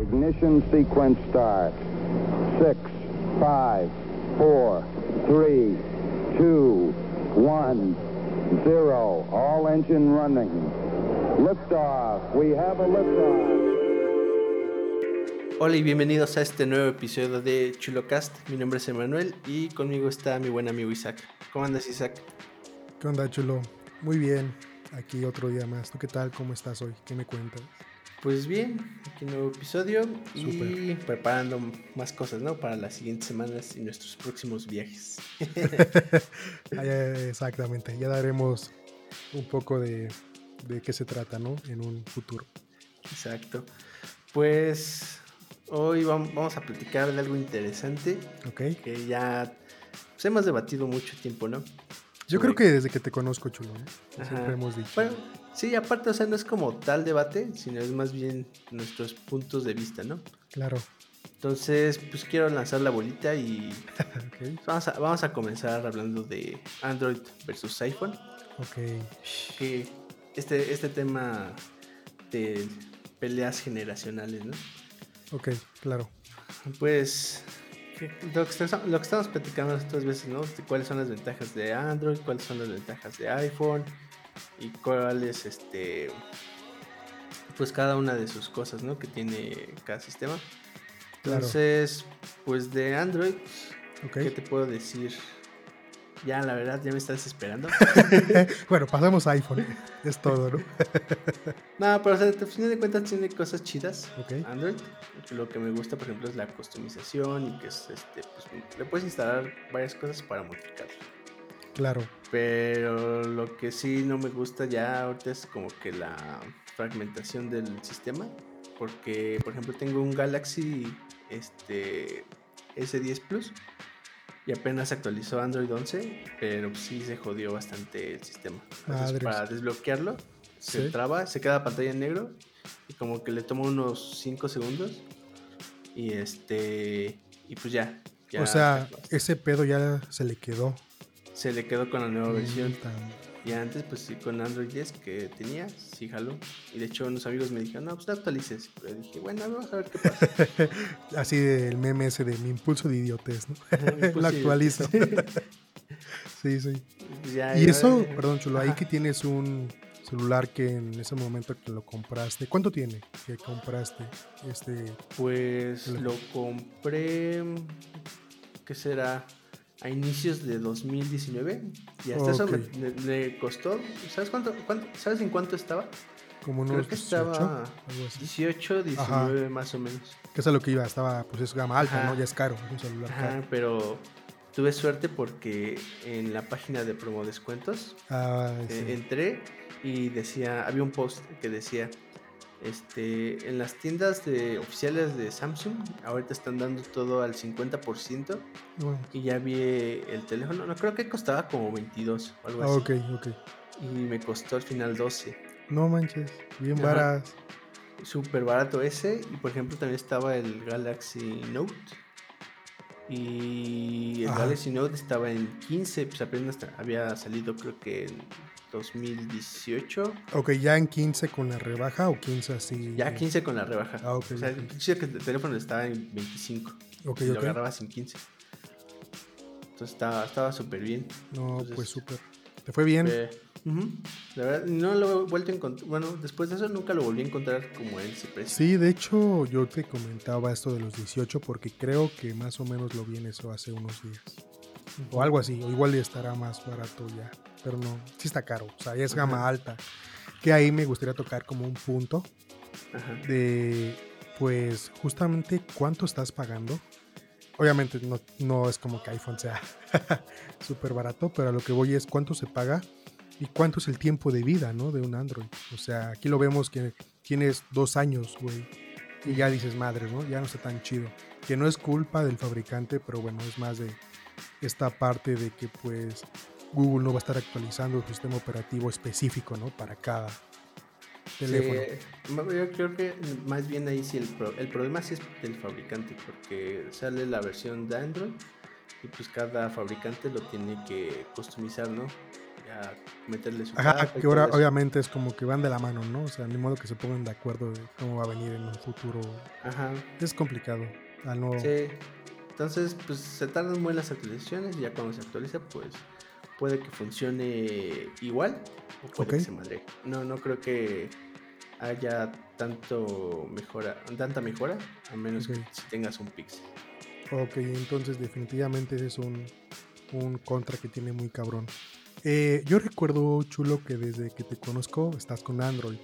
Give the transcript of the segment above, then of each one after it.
Ignition sequence start. Six, five, four, three, two, one, zero. All engine running. Liftoff. We have a liftoff. Hola y bienvenidos a este nuevo episodio de ChuloCast. Mi nombre es Emanuel y conmigo está mi buen amigo Isaac. ¿Cómo andas, Isaac? ¿Qué onda, chulo? Muy bien. Aquí otro día más. ¿Tú qué tal? ¿Cómo estás hoy? ¿Qué me cuentas? Pues bien, aquí un nuevo episodio y preparando más cosas, ¿no? Para las siguientes semanas y nuestros próximos viajes. Exactamente, ya daremos un poco de, de qué se trata, ¿no? En un futuro. Exacto. Pues hoy vamos a platicar de algo interesante. Ok. Que ya pues, hemos debatido mucho tiempo, ¿no? Yo creo que desde que te conozco, chulo, ¿no? Siempre hemos dicho. Bueno, sí, aparte, o sea, no es como tal debate, sino es más bien nuestros puntos de vista, ¿no? Claro. Entonces, pues quiero lanzar la bolita y vamos, a, vamos a comenzar hablando de Android versus iPhone. Ok. Que este, este tema de peleas generacionales, ¿no? Ok, claro. Pues lo que, lo que estamos platicando otras veces, ¿no? cuáles son las ventajas de Android, cuáles son las ventajas de iPhone y cuáles, este, pues cada una de sus cosas, ¿no? Que tiene cada sistema. Entonces, pues de Android, ¿qué te puedo decir? Ya, la verdad, ya me estás esperando. bueno, pasamos a iPhone. Es todo, ¿no? no, pero o sea, a fin de cuentas tiene cosas chidas. Ok. Android. Lo que me gusta, por ejemplo, es la customización y que es este, pues, le puedes instalar varias cosas para modificarlo. Claro. Pero lo que sí no me gusta ya ahorita es como que la fragmentación del sistema. Porque, por ejemplo, tengo un Galaxy este, S10 Plus y apenas actualizó Android 11, pero sí se jodió bastante el sistema. Entonces, para desbloquearlo, se traba, se queda pantalla en negro y como que le toma unos 5 segundos y este y pues ya. o sea, ese pedo ya se le quedó. Se le quedó con la nueva versión. Y antes, pues sí, con Android 10 que tenía, sí jaló. Y de hecho, unos amigos me dijeron, no, pues no actualices. Pero dije, bueno, vamos a ver qué pasa. Así del meme ese de mi impulso de idiotez, ¿no? Lo actualizo. sí, sí. Pues y eso, perdón, chulo, ahí que tienes un celular que en ese momento que lo compraste, ¿cuánto tiene que compraste este? Pues lo compré, ¿qué será? A inicios de 2019 y hasta eso me, costó. ¿Sabes cuánto, ¿Sabes en cuánto estaba? Como unos Creo estaba 18, 19 más o menos. Que es a lo que iba, estaba, pues es gama alta, ¿no? Ya es caro, es un celular Ajá, pero tuve suerte porque en la página de promo descuentos ah, eh, entré y decía, había un post que decía este, en las tiendas de, oficiales de Samsung, ahorita están dando todo al 50%. Y ya vi el teléfono, no creo que costaba como 22 o algo ah, así. Ok, ok. Y me costó al final 12. No manches, bien barato. Súper barato ese. Y por ejemplo, también estaba el Galaxy Note. Y el Galaxy Note estaba en 15, pues apenas había salido, creo que en 2018. Ok, ya en 15 con la rebaja o 15 así. Ya 15 con la rebaja. Ah, ok. O sea, el teléfono estaba en 25. Ok, y Lo agarrabas en 15. Entonces estaba súper bien. No, pues súper. ¿Te fue bien? La verdad, no lo he vuelto a encontrar. Bueno, después de eso nunca lo volví a encontrar como en ese precio. Sí, de hecho, yo te comentaba esto de los 18 porque creo que más o menos lo vi en eso hace unos días. O algo así, o igual estará más barato ya pero no, sí está caro, o sea, ya es gama alta. Que ahí me gustaría tocar como un punto de, pues, justamente cuánto estás pagando. Obviamente no, no es como que iPhone sea súper barato, pero a lo que voy es cuánto se paga y cuánto es el tiempo de vida, ¿no? De un Android. O sea, aquí lo vemos que tienes dos años, güey. Y ya dices, madre, ¿no? Ya no está tan chido. Que no es culpa del fabricante, pero bueno, es más de esta parte de que pues Google no va a estar actualizando un sistema operativo específico, ¿no? Para cada teléfono. yo creo que más bien ahí sí el, el problema sí es del fabricante, porque sale la versión de Android y pues cada fabricante lo tiene que customizar, ¿no? a meterle su Ajá, que ahora obviamente es como que van de la mano, ¿no? O sea, ni modo que se pongan de acuerdo de cómo va a venir en un futuro. Ajá. Es complicado. Al no... Sí. Entonces, pues se tardan muy las actualizaciones y ya cuando se actualiza, pues puede que funcione igual o puede que se madre. No, no creo que haya tanto mejora, tanta mejora, a menos que si tengas un Pixel. Ok, entonces definitivamente ese es un, un contra que tiene muy cabrón. Eh, yo recuerdo, Chulo, que desde que te conozco estás con Android.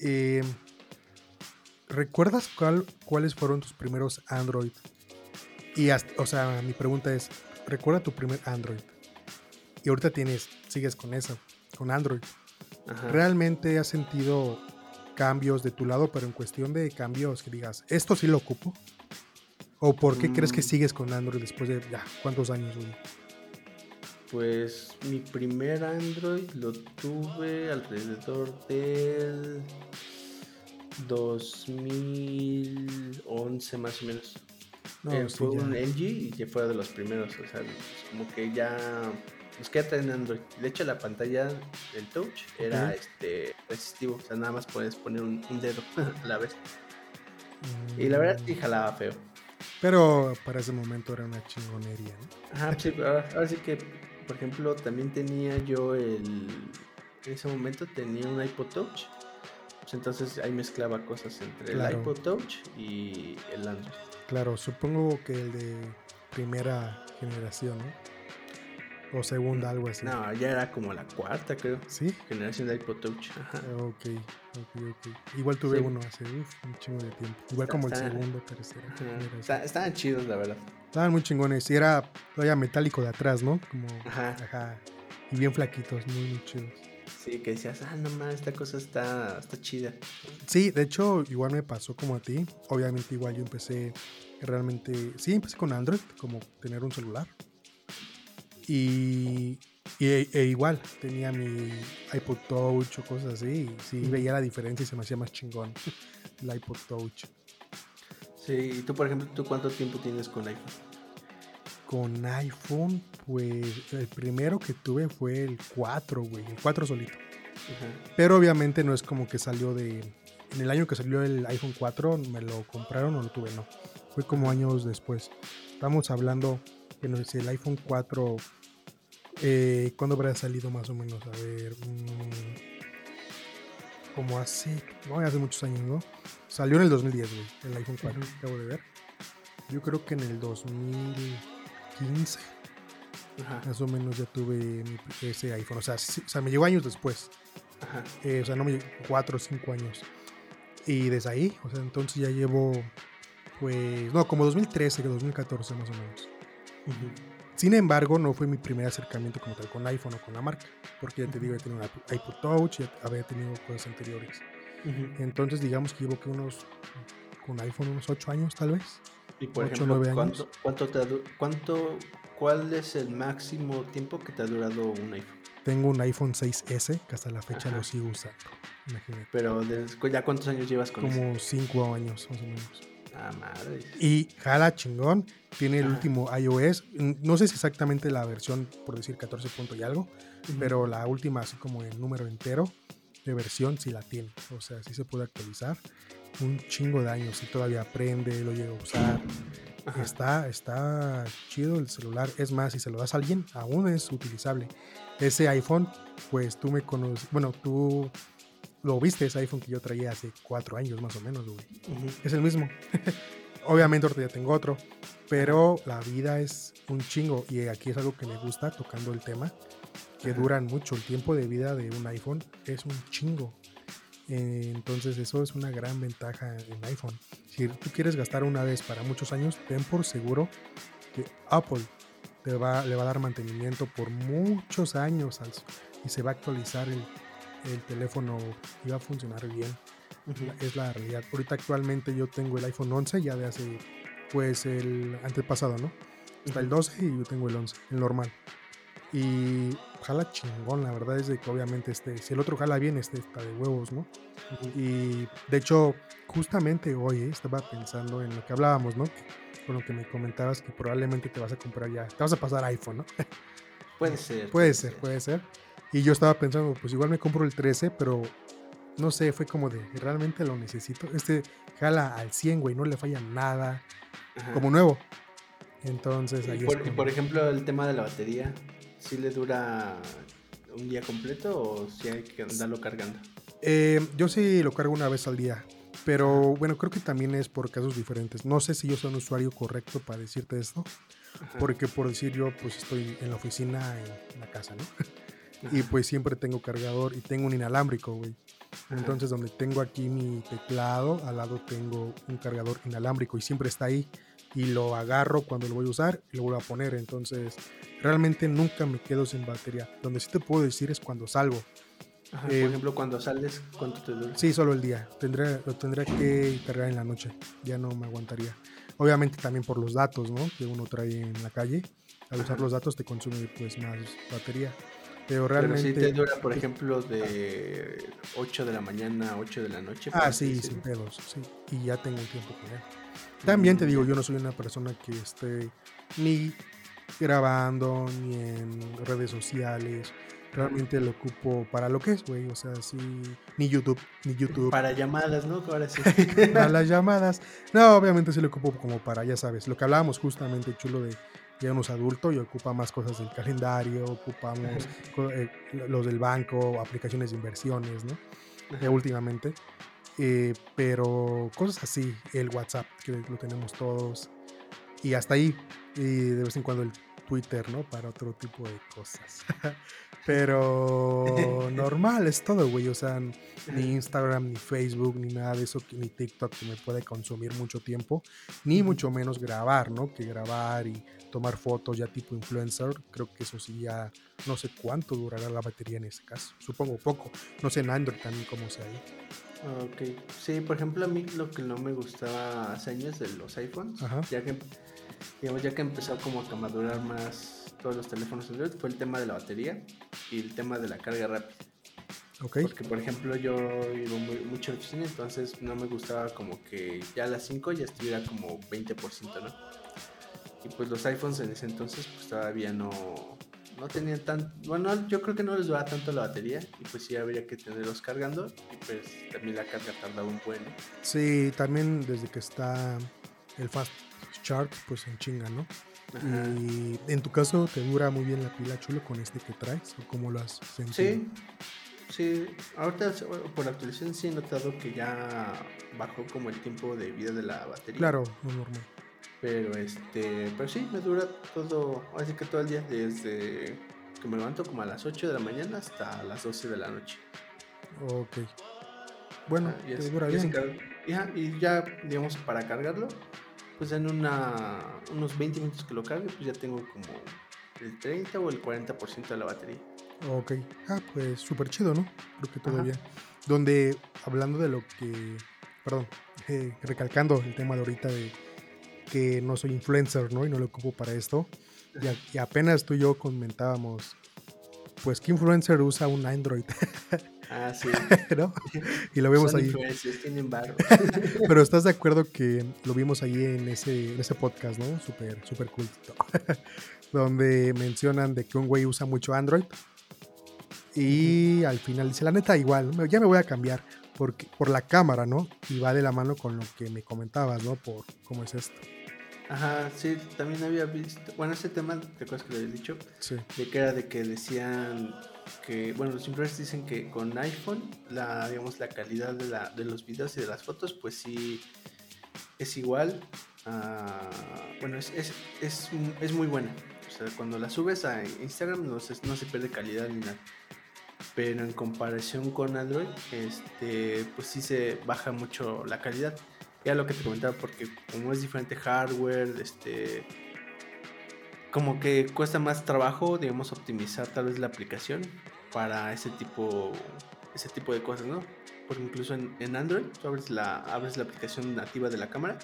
Eh, ¿Recuerdas cuál, cuáles fueron tus primeros Android? Y, hasta- o sea, mi pregunta es, ¿recuerda tu primer Android? Y ahorita tienes, sigues con eso, con Android. Ajá. ¿Realmente has sentido cambios de tu lado, pero en cuestión de cambios que digas, esto sí lo ocupo? ¿O por qué crees que Mm. sigues con Android después de ya, cuántos años? güey? Pues mi primer Android lo tuve alrededor del 2011 más o menos. No, Eh, sí, fue un LG y ya fue de los primeros, o sea, como que ya nos queda en Android. De hecho, la pantalla del touch era este resistivo, o sea, nada más puedes poner un, un dedo a la vez. Y la verdad sí Mm, jalaba feo. Pero para ese momento era una chingonería, ¿no? Ajá, sí, pero ahora, ahora sí que, por ejemplo, también tenía yo el. En ese momento tenía un iPod Touch. Pues entonces ahí mezclaba cosas entre Claro. el iPod Touch y el Android. Claro, supongo que el de primera generación, ¿no? O segunda, algo así. No, ya era como la cuarta, creo. ¿Sí? Generación de iPod Touch. Ajá. Ok, ok, ok. Igual tuve Sí. uno hace uf, un chingo de tiempo. Igual Está- como el segundo, tercero. Ajá. generación. Está- estaban chidos, la verdad. Estaban muy chingones. Y era todavía metálico de atrás, ¿no? Como. Ajá. Ajá. Y bien flaquitos, muy, muy chidos. Sí, que decías, ah, no mames, esta cosa está, está chida. Sí, de hecho, igual me pasó como a ti. Obviamente, igual yo empecé realmente. Sí, empecé con Android, como tener un celular. Y. y- e igual, tenía mi iPod Touch o cosas así. Y sí, veía la diferencia y se me hacía más chingón el iPod Touch. Sí, y tú, por ejemplo, ¿tú cuánto tiempo tienes con iPhone? Con iPhone, pues el primero que tuve fue el 4, güey. El 4 solito. Pero obviamente no es como que salió de. En el año que salió el iPhone 4, me lo compraron o lo tuve, no. Fue como años después. Estamos hablando que no sé si el iPhone 4. Eh, ¿Cuándo habrá salido más o menos? A ver. mm, como hace. No, hace muchos años, ¿no? Salió en el 2010, güey. El iPhone 4, Ujú. acabo de ver. Yo creo que en el 2015 Ajá. más o menos ya tuve ese iPhone. O sea, sí- o sea, me llegó años después. Ajá. Eh, o sea, no me cuatro o cinco años. Y desde ahí, o sea, entonces ya llevo, pues, no, como 2013, que 2014 más o menos. Sin embargo, no fue mi primer acercamiento como tal con iPhone o con la marca, porque ya te digo, he tenido un iPod- Touch, ya había tenido cosas anteriores. Entonces, digamos que llevo que unos, con iPhone unos 8 años tal vez. Y por ejemplo, ¿cuánto, cuánto te ha cuánto, ¿cuál es el máximo tiempo que te ha durado un iPhone? Tengo un iPhone 6S que hasta la fecha Ajá. lo sigo usando. Imagínate. Pero ¿ya cuántos años llevas con? Como 5 años más o menos. Ah, madre. Y jala chingón. Tiene el Ajá. último iOS. No sé si exactamente la versión, por decir 14 punto y algo, pero la última, así como el número entero de versión, sí la tiene. O sea, sí se puede actualizar. Un chingo de años y todavía aprende, lo llega a usar. Ajá. Está, está chido el celular. Es más, si se lo das a alguien, aún es utilizable. Ese iPhone, pues tú me conoces. Bueno, tú lo viste, ese iPhone que yo traía hace cuatro años más o menos, güey Ujú. es el mismo. Obviamente ahorita ya tengo otro, pero la vida es un chingo y aquí es algo que me gusta tocando el tema, que Ajá. duran mucho. El tiempo de vida de un iPhone es un chingo. Eh, entonces eso es una gran ventaja en iPhone. Si tú quieres gastar una vez para muchos años, ten por seguro que Apple te va, le va a dar mantenimiento por muchos años y se va a actualizar el, el teléfono y va a funcionar bien Ujú. es la realidad. Ahorita actualmente yo tengo el iPhone 11 ya de hace, pues el antepasado, ¿no? Está el Ujú. 12 y yo tengo el 11, el normal. Y jala chingón, la verdad es de que obviamente este, si el otro jala bien, este está de huevos, ¿no? Y de hecho, justamente hoy eh, estaba pensando en lo que hablábamos, ¿no? Con lo que me comentabas que probablemente te vas a comprar ya, te vas a pasar iPhone, ¿no? Puede ser. Puede ser, puede ser. Y yo estaba pensando, pues igual me compro el 13, pero no sé, fue como de, realmente lo necesito. Este jala al 100, güey, no le falla nada. Como nuevo. Entonces ahí por, por ejemplo, el tema de la batería, ¿sí le dura un día completo o si hay que andarlo cargando? Eh, yo sí lo cargo una vez al día. Pero bueno, creo que también es por casos diferentes. No sé si yo soy un usuario correcto para decirte esto. Porque por decir yo, pues estoy en la oficina, en la casa, ¿no? Y pues siempre tengo cargador y tengo un inalámbrico, güey. Entonces donde tengo aquí mi teclado, al lado tengo un cargador inalámbrico y siempre está ahí. Y lo agarro cuando lo voy a usar y lo vuelvo a poner. Entonces realmente nunca me quedo sin batería. Donde sí te puedo decir es cuando salgo. por eh, ejemplo, cuando sales, ¿cuánto te dura? Sí, solo el día. Tendré, lo tendré que cargar en la noche. Ya no me aguantaría. Obviamente también por los datos, ¿no? Que uno trae en la calle. Al usar los datos te consume pues más batería. Pero realmente. Pero si te dura, por ejemplo, de 8 de la mañana a 8 de la noche. Ah, sí, sin pedos, sí. Y ya tengo un tiempo con él. También te digo, yo no soy una persona que esté ni grabando, ni en redes sociales. Realmente lo ocupo para lo que es, güey. O sea, sí. Ni YouTube, ni YouTube. Para llamadas, ¿no? Ahora sí. para las llamadas. No, obviamente sí lo ocupo como para, ya sabes, lo que hablábamos justamente, chulo, de ya uno es adulto y ocupa más cosas del calendario, ocupamos eh, los del banco, aplicaciones de inversiones, ¿no? Eh, últimamente. Eh, pero cosas así, el WhatsApp, que lo tenemos todos, y hasta ahí, y de vez en cuando el Twitter, ¿no? Para otro tipo de cosas. Pero normal, es todo, güey. O sea, ni Instagram, ni Facebook, ni nada de eso, ni TikTok que me puede consumir mucho tiempo, ni mucho menos grabar, ¿no? Que grabar y tomar fotos ya tipo influencer. Creo que eso sí ya no sé cuánto durará la batería en ese caso. Supongo poco. No sé en Android también cómo sea ahí. Ok, sí, por ejemplo, a mí lo que no me gustaba hace años de los iPhones, ya que digamos, ya que empezó como a madurar más todos los teléfonos Android, fue el tema de la batería y el tema de la carga rápida. Okay. Porque, por ejemplo, yo iba muy, mucho a la oficina, entonces no me gustaba como que ya a las 5 ya estuviera como 20%, ¿no? Y pues los iPhones en ese entonces pues todavía no, no tenían tan... Bueno, yo creo que no les duraba tanto la batería y pues sí habría que tenerlos cargando y pues también la carga tardaba un buen. Sí, también desde que está el Fast Charge, pues en chinga, ¿no? Y en tu caso, ¿te dura muy bien la pila chulo con este que traes? ¿O cómo lo has sentido? Sí, sí. Ahorita por la actualización sí he notado que ya bajó como el tiempo de vida de la batería. Claro, muy normal. Pero este, pero sí, me dura todo, así que todo el día, desde que me levanto como a las 8 de la mañana hasta las 12 de la noche. Ok. Bueno, ah, te dura bien. y ya, digamos, para cargarlo, pues en una, unos 20 minutos que lo cargue, pues ya tengo como el 30 o el 40% de la batería. Ok. Ah, pues súper chido, ¿no? Creo que todo bien. Donde, hablando de lo que, perdón, eh, recalcando el tema de ahorita de que no soy influencer, ¿no? Y no lo ocupo para esto. Y, apenas tú y yo comentábamos, pues, ¿qué influencer usa un Android? Ah, sí. ¿No? Y lo vemos ahí. Pero estás de acuerdo que lo vimos ahí en ese, en ese podcast, ¿no? Súper, súper culto. Donde mencionan de que un güey usa mucho Android. Y al final dice, la neta, igual, ya me voy a cambiar porque, por la cámara, ¿no? Y va de la mano con lo que me comentabas, ¿no? Por cómo es esto. Ajá, sí, también había visto, bueno, ese tema, ¿te acuerdas que lo había dicho? Sí. De que era de que decían que, bueno, los influencers dicen que con iPhone, la, digamos, la calidad de, la, de los videos y de las fotos, pues sí, es igual, bueno, es, es, es, es, muy buena. O sea, cuando la subes a Instagram no se, no se pierde calidad ni nada. Pero en comparación con Android, este, pues sí se baja mucho la calidad ya lo que te comentaba, porque como es diferente hardware, este, como que cuesta más trabajo, digamos, optimizar tal vez la aplicación para ese tipo, ese tipo de cosas, ¿no? Porque incluso en, Android, tú abres la, abres la aplicación nativa de la cámara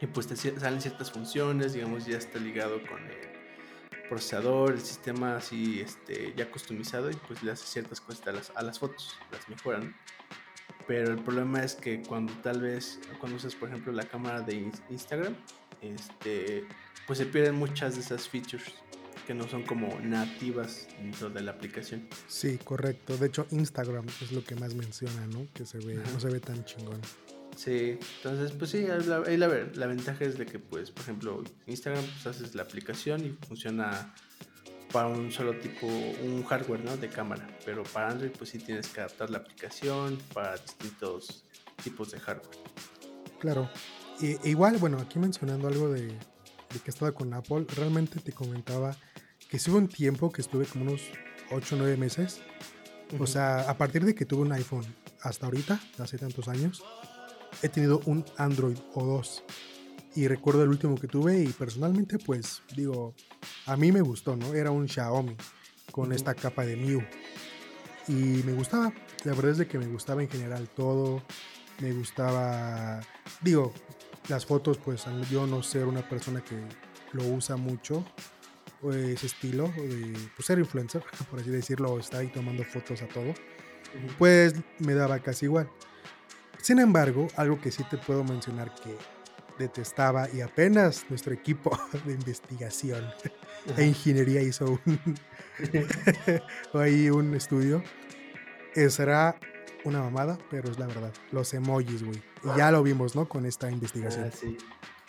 y pues te salen ciertas funciones, digamos, ya está ligado con el procesador, el sistema así, este, ya customizado y pues le hace ciertas cosas a las, a las fotos, las mejoran. Pero el problema es que cuando tal vez, cuando usas por ejemplo la cámara de Instagram, este, pues se pierden muchas de esas features. que no son como nativas dentro de la aplicación. Sí, correcto. De hecho, Instagram es lo que más menciona, ¿no? Que se ve, no se ve tan chingón. Sí, entonces pues sí, la, la, la, ventaja es de que pues, por ejemplo, Instagram pues haces la aplicación y funciona para un solo tipo, un hardware, ¿no? De cámara, pero para Android pues sí tienes que adaptar la aplicación para distintos tipos de hardware. Claro. E, igual, bueno, aquí mencionando algo de, de que estaba con Apple, realmente te comentaba que hubo un tiempo que estuve como unos 8 o 9 meses. O sea, a partir de que tuve un iPhone hasta ahorita, hace tantos años, he tenido un Android o dos. Y recuerdo el último que tuve y personalmente pues digo, a mí me gustó, ¿no? Era un Xiaomi con esta capa de Mew. Y me gustaba, la verdad es de que me gustaba en general todo. Me gustaba, digo, las fotos, pues yo no ser una persona que lo usa mucho, ese estilo de pues, ser influencer, por así decirlo, estar ahí tomando fotos a todo, pues me daba casi igual. Sin embargo, algo que sí te puedo mencionar que detestaba y apenas nuestro equipo de investigación e ingeniería hizo un, ahí un estudio, será una mamada, pero es la verdad. Los emojis, güey. Y ya lo vimos, ¿no? Con esta investigación. Ah, sí.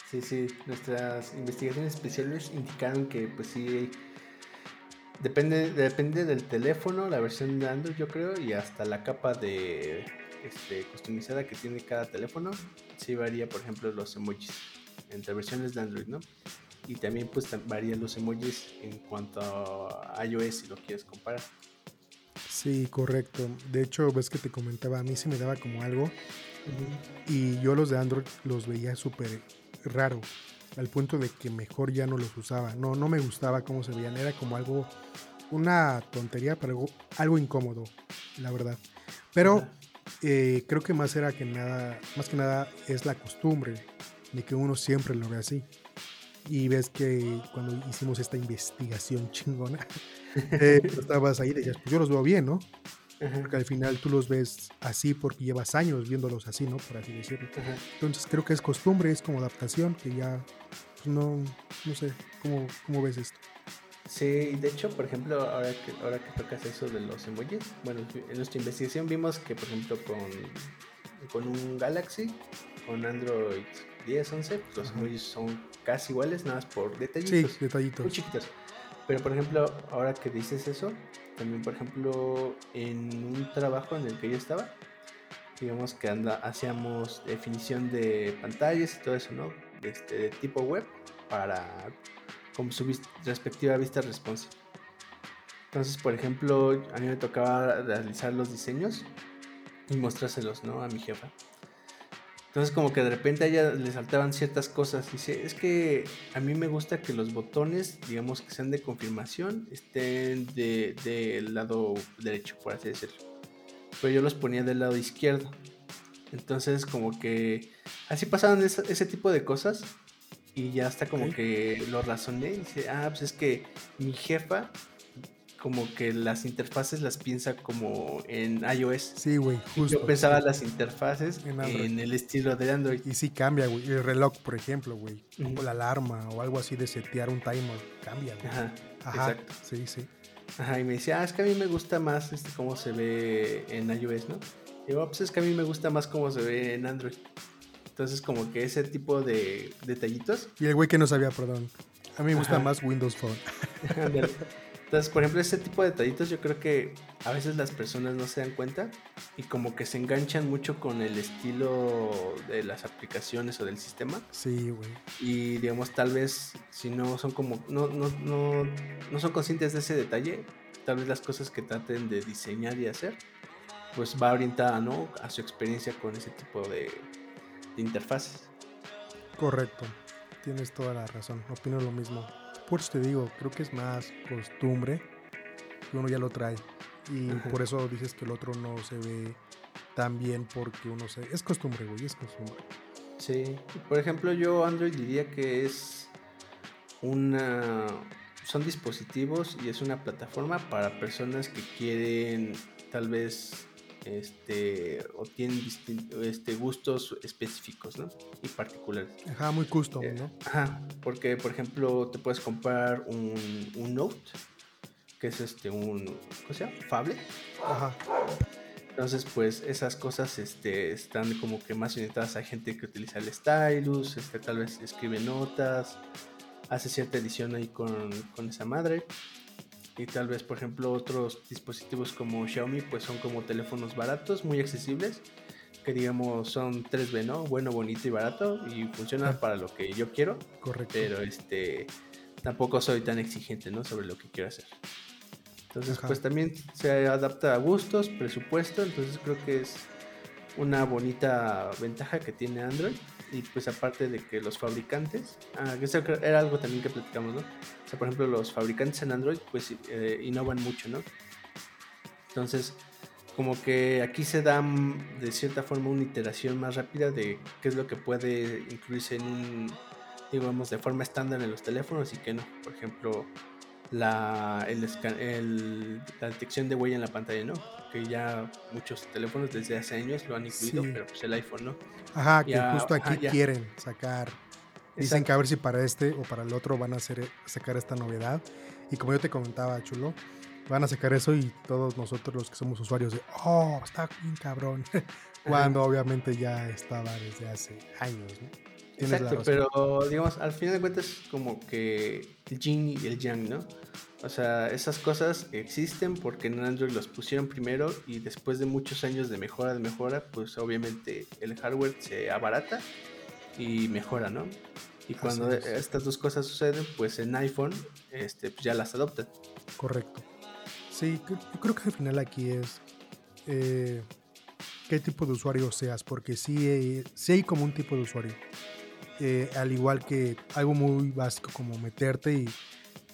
sí, sí. Nuestras investigaciones especiales indicaron que, pues sí, depende, depende del teléfono, la versión de Android, yo creo, y hasta la capa de este, customizada que tiene cada teléfono. Sí varía, por ejemplo, los emojis entre versiones de Android, ¿no? Y también, pues, varían los emojis en cuanto a iOS, si lo quieres comparar. Sí, correcto. De hecho, ves que te comentaba, a mí se me daba como algo. Y yo los de Android los veía súper raro. Al punto de que mejor ya no los usaba. No, no me gustaba cómo se veían. Era como algo, una tontería, pero algo, incómodo, la verdad. Pero eh, creo que más era que nada, más que nada es la costumbre de que uno siempre lo ve así. Y ves que cuando hicimos esta investigación chingona, eh, estabas ahí y decías, pues yo los veo bien, ¿no? Porque al final tú los ves así porque llevas años viéndolos así, ¿no? Por así decirlo. Entonces creo que es costumbre, es como adaptación, que ya pues, no, no sé, ¿cómo, ¿cómo ves esto? Sí, de hecho, por ejemplo, ahora que, ahora que tocas eso de los emojis, bueno, en nuestra investigación vimos que, por ejemplo, con, con un Galaxy, con Android 10, 11, pues los emojis son casi iguales, nada más por detallitos. Sí, detallitos. Muy chiquitos. Pero por ejemplo, ahora que dices eso, también por ejemplo, en un trabajo en el que yo estaba, digamos que anda, hacíamos definición de pantallas y todo eso, ¿no? Este, de tipo web para con su respectiva vista responsive. Entonces, por ejemplo, a mí me tocaba realizar los diseños y mostrárselos, ¿no? A mi jefa. Entonces como que de repente a ella le saltaban ciertas cosas. Dice, es que a mí me gusta que los botones, digamos que sean de confirmación, estén del de lado derecho, por así decirlo. Pero yo los ponía del lado izquierdo. Entonces como que así pasaban ese, tipo de cosas. Y ya hasta como que lo razoné y dice, ah, pues es que mi jefa como que las interfaces las piensa como en iOS. Sí, güey, justo. Yo pensaba las interfaces en, el estilo de Android. Y sí cambia, güey. El reloj, por ejemplo, güey. O la alarma o algo así de setear un timer. Cambia, güey. Ajá, Ajá. Exacto. Sí, sí. Ajá, y me decía, ah, es que a mí me gusta más este, cómo se ve en iOS, ¿no? Y yo, ah, pues es que a mí me gusta más cómo se ve en Android. Entonces, como que ese tipo de detallitos. Y el güey que no sabía, perdón. A mí me gusta más Windows Phone. Entonces, por ejemplo, ese tipo de detallitos yo creo que a veces las personas no se dan cuenta y como que se enganchan mucho con el estilo de las aplicaciones o del sistema. Sí, güey. Y digamos, tal vez si no son como, no, no, no, no son conscientes de ese detalle, tal vez las cosas que traten de diseñar y hacer, pues va orientada, ¿no? A su experiencia con ese tipo de, de interfaces. Correcto, tienes toda la razón, opino lo mismo. Por eso te digo, creo que es más costumbre que uno ya lo trae. Y por eso dices que el otro no se ve tan bien porque uno se... Es costumbre, güey, es costumbre. Sí, por ejemplo yo Android diría que es una... Son dispositivos y es una plataforma para personas que quieren tal vez este, o tienen este, gustos específicos, ¿no? Y particulares. Ajá, muy custom, Eh, ¿no? Ajá, porque por ejemplo te puedes comprar un, un Note, que es este un, ¿cómo se llama? Fable. Ajá. Entonces, pues esas cosas este, están como que más orientadas a gente que utiliza el stylus, este, tal vez escribe notas, hace cierta edición ahí con, con esa madre. Y tal vez, por ejemplo, otros dispositivos como Xiaomi, pues son como teléfonos baratos, muy accesibles, que digamos son 3B, ¿no? Bueno, bonito y barato, y funcionan Ah. para lo que yo quiero, Correcto. pero este tampoco soy tan exigente, ¿no? Sobre lo que quiero hacer. Entonces, Ajá. pues también se adapta a gustos, presupuesto, entonces creo que es una bonita ventaja que tiene Android. Y pues aparte de que los fabricantes, ah, que era algo también que platicamos, ¿no? O sea, por ejemplo, los fabricantes en Android pues eh, innovan mucho, ¿no? Entonces, como que aquí se da mm, de cierta forma una iteración más rápida de qué es lo que puede incluirse en un, digamos, de forma estándar en los teléfonos y qué no. Por ejemplo, la, el, el- la detección de huella en la pantalla, ¿no? Que ya muchos teléfonos desde hace años lo han incluido, Sí. pero pues el iPhone, ¿no? Ajá, que Ya, justo aquí ajá, quieren sacar. Dicen Exacto. que a ver si para este o para el otro van a hacer, sacar esta novedad. Y como yo te comentaba, chulo, van a sacar eso y todos nosotros los que somos usuarios de, oh, está bien cabrón. Cuando obviamente ya estaba desde hace años, ¿no? Exacto, pero digamos, al final de cuentas es como que el yin y el yang, ¿no? O sea, esas cosas existen porque en Android los pusieron primero y después de muchos años de mejora, de mejora, pues obviamente el hardware se abarata y mejora, ¿no? Y cuando es. estas dos cosas suceden, pues en iPhone este, pues ya las adoptan. Correcto. Sí, yo creo que al final aquí es eh, qué tipo de usuario seas, porque sí, eh, sí hay como un tipo de usuario. Eh, al igual que algo muy básico como meterte y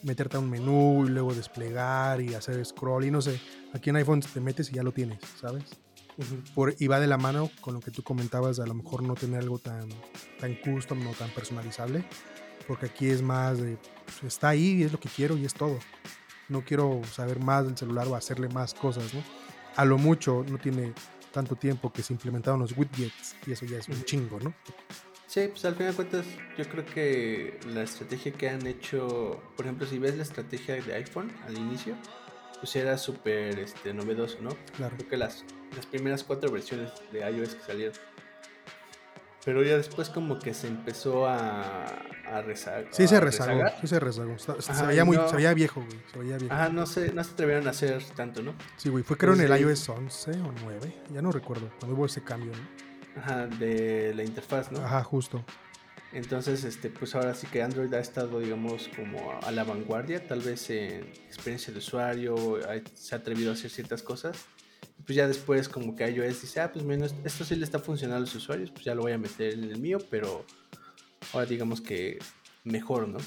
meterte a un menú y luego desplegar y hacer scroll y no sé. Aquí en iPhone te metes y ya lo tienes, ¿sabes? Por, y va de la mano con lo que tú comentabas, de a lo mejor no tener algo tan, tan custom, no tan personalizable, porque aquí es más de, pues, está ahí y es lo que quiero y es todo. No quiero saber más del celular o hacerle más cosas, ¿no? A lo mucho no tiene tanto tiempo que se implementaron los widgets y eso ya es un chingo, ¿no? Sí, pues al final de cuentas, yo creo que la estrategia que han hecho, por ejemplo, si ves la estrategia de iPhone al inicio, pues era súper este, novedoso, ¿no? Claro. Creo que las, las primeras cuatro versiones de iOS que salieron. Pero ya después como que se empezó a, a rezar. Sí se rezagó, rezagar. sí se rezagó. Está- se veía muy, no- se veía viejo, güey. Se veía viejo. Ajá, no se, no se atrevieron a hacer tanto, ¿no? Sí, güey. Fue creo en el Pues, iOS 11 o 9. Ya no recuerdo. Cuando hubo ese cambio, ¿no? Ajá, de la interfaz, ¿no? Ajá, justo. Entonces, este, pues ahora sí que Android ha estado, digamos, como a la vanguardia, tal vez en experiencia de usuario, se ha atrevido a hacer ciertas cosas. Pues ya después como que iOS dice, ah, pues menos, esto sí le está funcionando a los usuarios, pues ya lo voy a meter en el mío, pero ahora digamos que mejor, ¿no?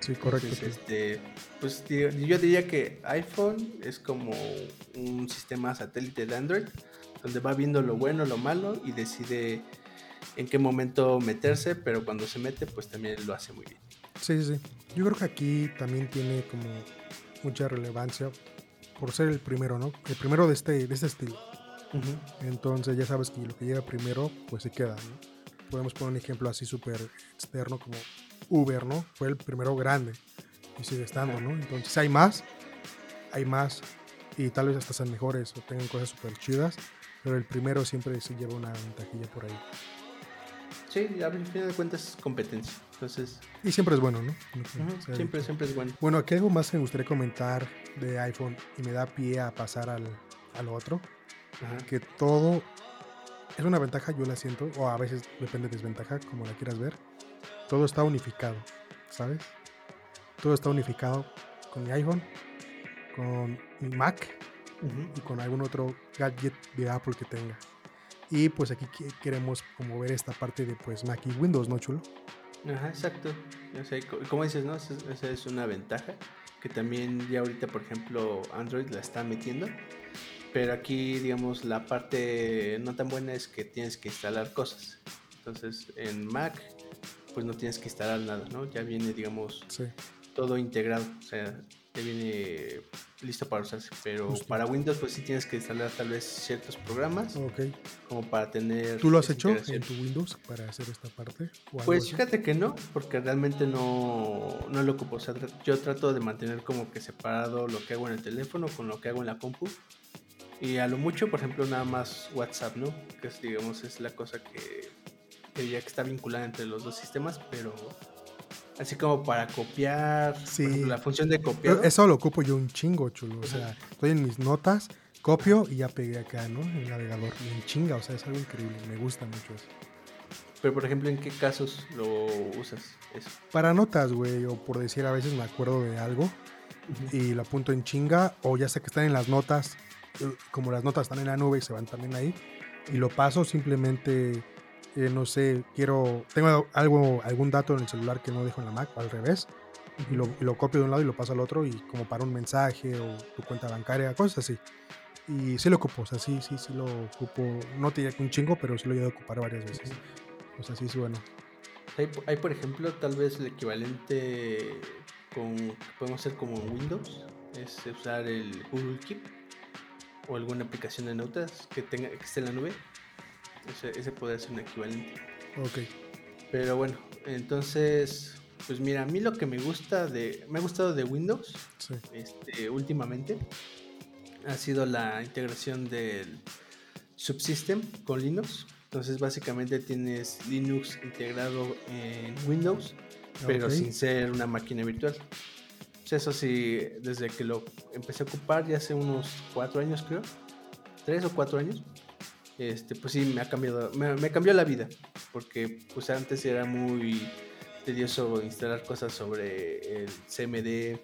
Sí, correcto. Entonces, este, pues yo diría que iPhone es como un sistema satélite de Android, donde va viendo lo bueno, lo malo y decide en qué momento meterse, pero cuando se mete, pues también lo hace muy bien. Sí, sí, sí. Yo creo que aquí también tiene como mucha relevancia por ser el primero, ¿no? El primero de este, de este estilo. Entonces ya sabes que lo que llega primero, pues se queda, ¿no? Podemos poner un ejemplo así súper externo como Uber, ¿no? Fue el primero grande y sigue estando, ¿no? Entonces hay más, hay más y tal vez hasta sean mejores o tengan cosas súper chidas, pero el primero siempre se lleva una ventajilla por ahí. Sí, al final de cuentas es competencia. Entonces, Y siempre es bueno, ¿no? Siempre, dicho. siempre es bueno. Bueno, aquí algo más que me gustaría comentar de iPhone y me da pie a pasar al, al otro, que todo es una ventaja, yo la siento, o a veces depende de desventaja, como la quieras ver. Todo está unificado, ¿sabes? Todo está unificado con mi iPhone, con mi Mac Ujú. y con algún otro gadget de Apple que tenga. Y pues aquí que- queremos como ver esta parte de pues Mac y Windows, ¿no, chulo? Ajá, exacto. O sea, co- como dices, ¿no? Esa, esa es una ventaja que también ya ahorita, por ejemplo, Android la está metiendo. Pero aquí, digamos, la parte no tan buena es que tienes que instalar cosas. Entonces, en Mac, pues no tienes que instalar nada, ¿no? Ya viene, digamos, Sí. todo integrado. O sea, ya viene listo para usarse. Pero para Windows, pues sí tienes que instalar tal vez ciertos programas. Ok. Como para tener. ¿Tú lo has hecho en tu Windows para hacer esta parte? Pues fíjate que no, porque realmente no, no lo ocupo. O sea, yo trato de mantener como que separado lo que hago en el teléfono con lo que hago en la compu. Y a lo mucho, por ejemplo, nada más WhatsApp, ¿no? Que es, digamos, es la cosa que, que ya que está vinculada entre los dos sistemas, pero Así como para copiar. Sí. la función de copiar. Eso lo ocupo yo un chingo, chulo. O sea, estoy en mis notas, copio y ya pegué acá, ¿no? En el navegador. Y en chinga, o sea, es algo increíble. Me gusta mucho eso. Pero, por ejemplo, ¿en qué casos lo usas eso? Para notas, güey. O por decir, a veces me acuerdo de algo y lo apunto en chinga. O ya sé que están en las notas. Eh, como las notas están en la nube y se van también ahí. Y lo paso simplemente eh, no sé, quiero, tengo algo, algún dato en el celular que no dejo en la Mac, o al revés, y lo, copio de un lado y lo paso al otro, y como para un mensaje o tu cuenta bancaria, cosas así. Y sí lo ocupo, o sea, sí, sí, sí lo ocupo, no te diría que un chingo, pero sí lo he ido a ocupar varias veces. O sea, sí, sí, bueno. Hay, por ejemplo, tal vez el equivalente con, podemos hacer como en Windows, es usar el Google Keep o alguna aplicación de notas que tenga que esté en la nube ese, ese puede ser un equivalente. Ok. Pero bueno, entonces, pues mira, a mí lo que me gusta de. Me ha gustado de Windows este, últimamente ha sido la integración del subsystem con Linux. Entonces, básicamente tienes Linux integrado en Windows, pero sin ser una máquina virtual. Pues eso sí, desde que lo empecé a ocupar ya hace unos cuatro años, creo, tres o cuatro años, este, pues sí, me ha cambiado, me, cambió la vida, porque pues antes era muy tedioso instalar cosas sobre el CMD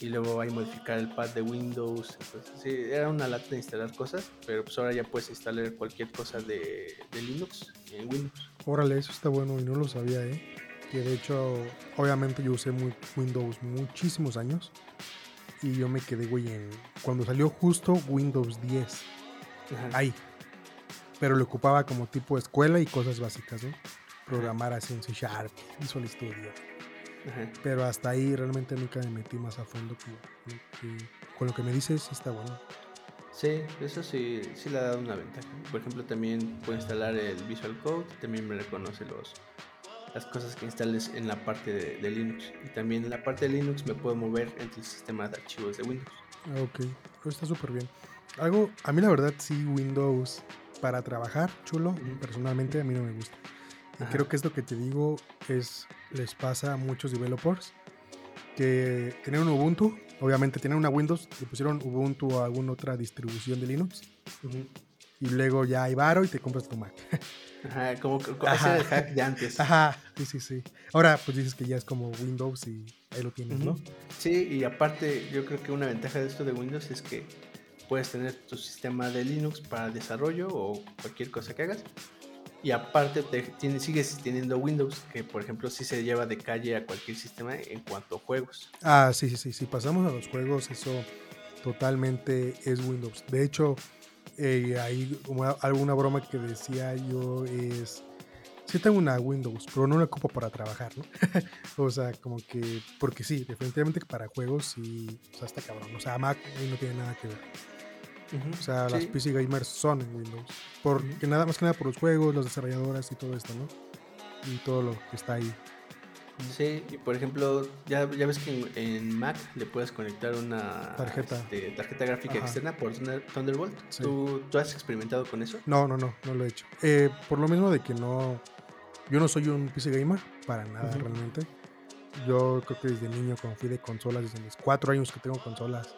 y luego hay modificar el pad de Windows, sí, era una lata instalar cosas, pero pues ahora ya puedes instalar cualquier cosa de, Linux en Windows. Órale, eso está bueno y no lo sabía, ¿eh? Que de hecho, obviamente yo usé muy, Windows muchísimos años y yo me quedé, güey, en cuando salió justo Windows 10. Ahí, pero lo ocupaba como tipo escuela y cosas básicas, ¿no? Programar así en C Sharp, Visual Studio. Pero hasta ahí realmente nunca me metí más a fondo con lo que me dices está bueno. Sí, eso sí, sí le ha dado una ventaja. Por ejemplo, también puedo instalar el Visual Code, también me reconoce los, las cosas que instales en la parte de, Linux. Y también en la parte de Linux me puedo mover entre el sistema de archivos de Windows. Ah, ok, pues está súper bien. Algo, a mí la verdad sí Windows para trabajar, chulo, personalmente a mí no me gusta. Y creo que esto que te digo es les pasa a muchos developers que tienen un Ubuntu, obviamente tienen una Windows, le pusieron Ubuntu o alguna otra distribución de Linux. Y luego ya hay varo y te compras tu Mac. Ajá, como, ese hack de antes. Ajá, sí, sí, sí. Ahora pues dices que ya es como Windows y ahí lo tienes, ¿no? Sí, y aparte yo creo que una ventaja de esto de Windows es que puedes tener tu sistema de Linux para desarrollo o cualquier cosa que hagas. Y aparte te, sigues teniendo Windows, que por ejemplo sí se lleva de calle a cualquier sistema en cuanto a juegos. Ah, sí, sí, sí. Si pasamos a los juegos, eso totalmente es Windows. De hecho, eh, hay como alguna broma que decía yo es... Sí tengo una Windows, pero no la ocupo para trabajar, ¿no? o sea, como que... Porque sí, definitivamente para juegos sí... O sea, está cabrón. O sea, Mac no tiene nada que ver. O sea, las PC gamers son en Windows. Porque nada más que nada por los juegos, las desarrolladoras y todo esto, ¿no? Y todo lo que está ahí. Sí, y por ejemplo, ya, ya ves que en, Mac le puedes conectar una tarjeta, este, tarjeta gráfica externa por Thunderbolt. ¿Tú, ¿Tú, has experimentado con eso? No, no, no, no lo he hecho. Eh, por lo mismo de que no. Yo no soy un PC gamer, para nada realmente. Yo creo que desde niño, cuando fui de consolas, desde mis cuatro años que tengo consolas,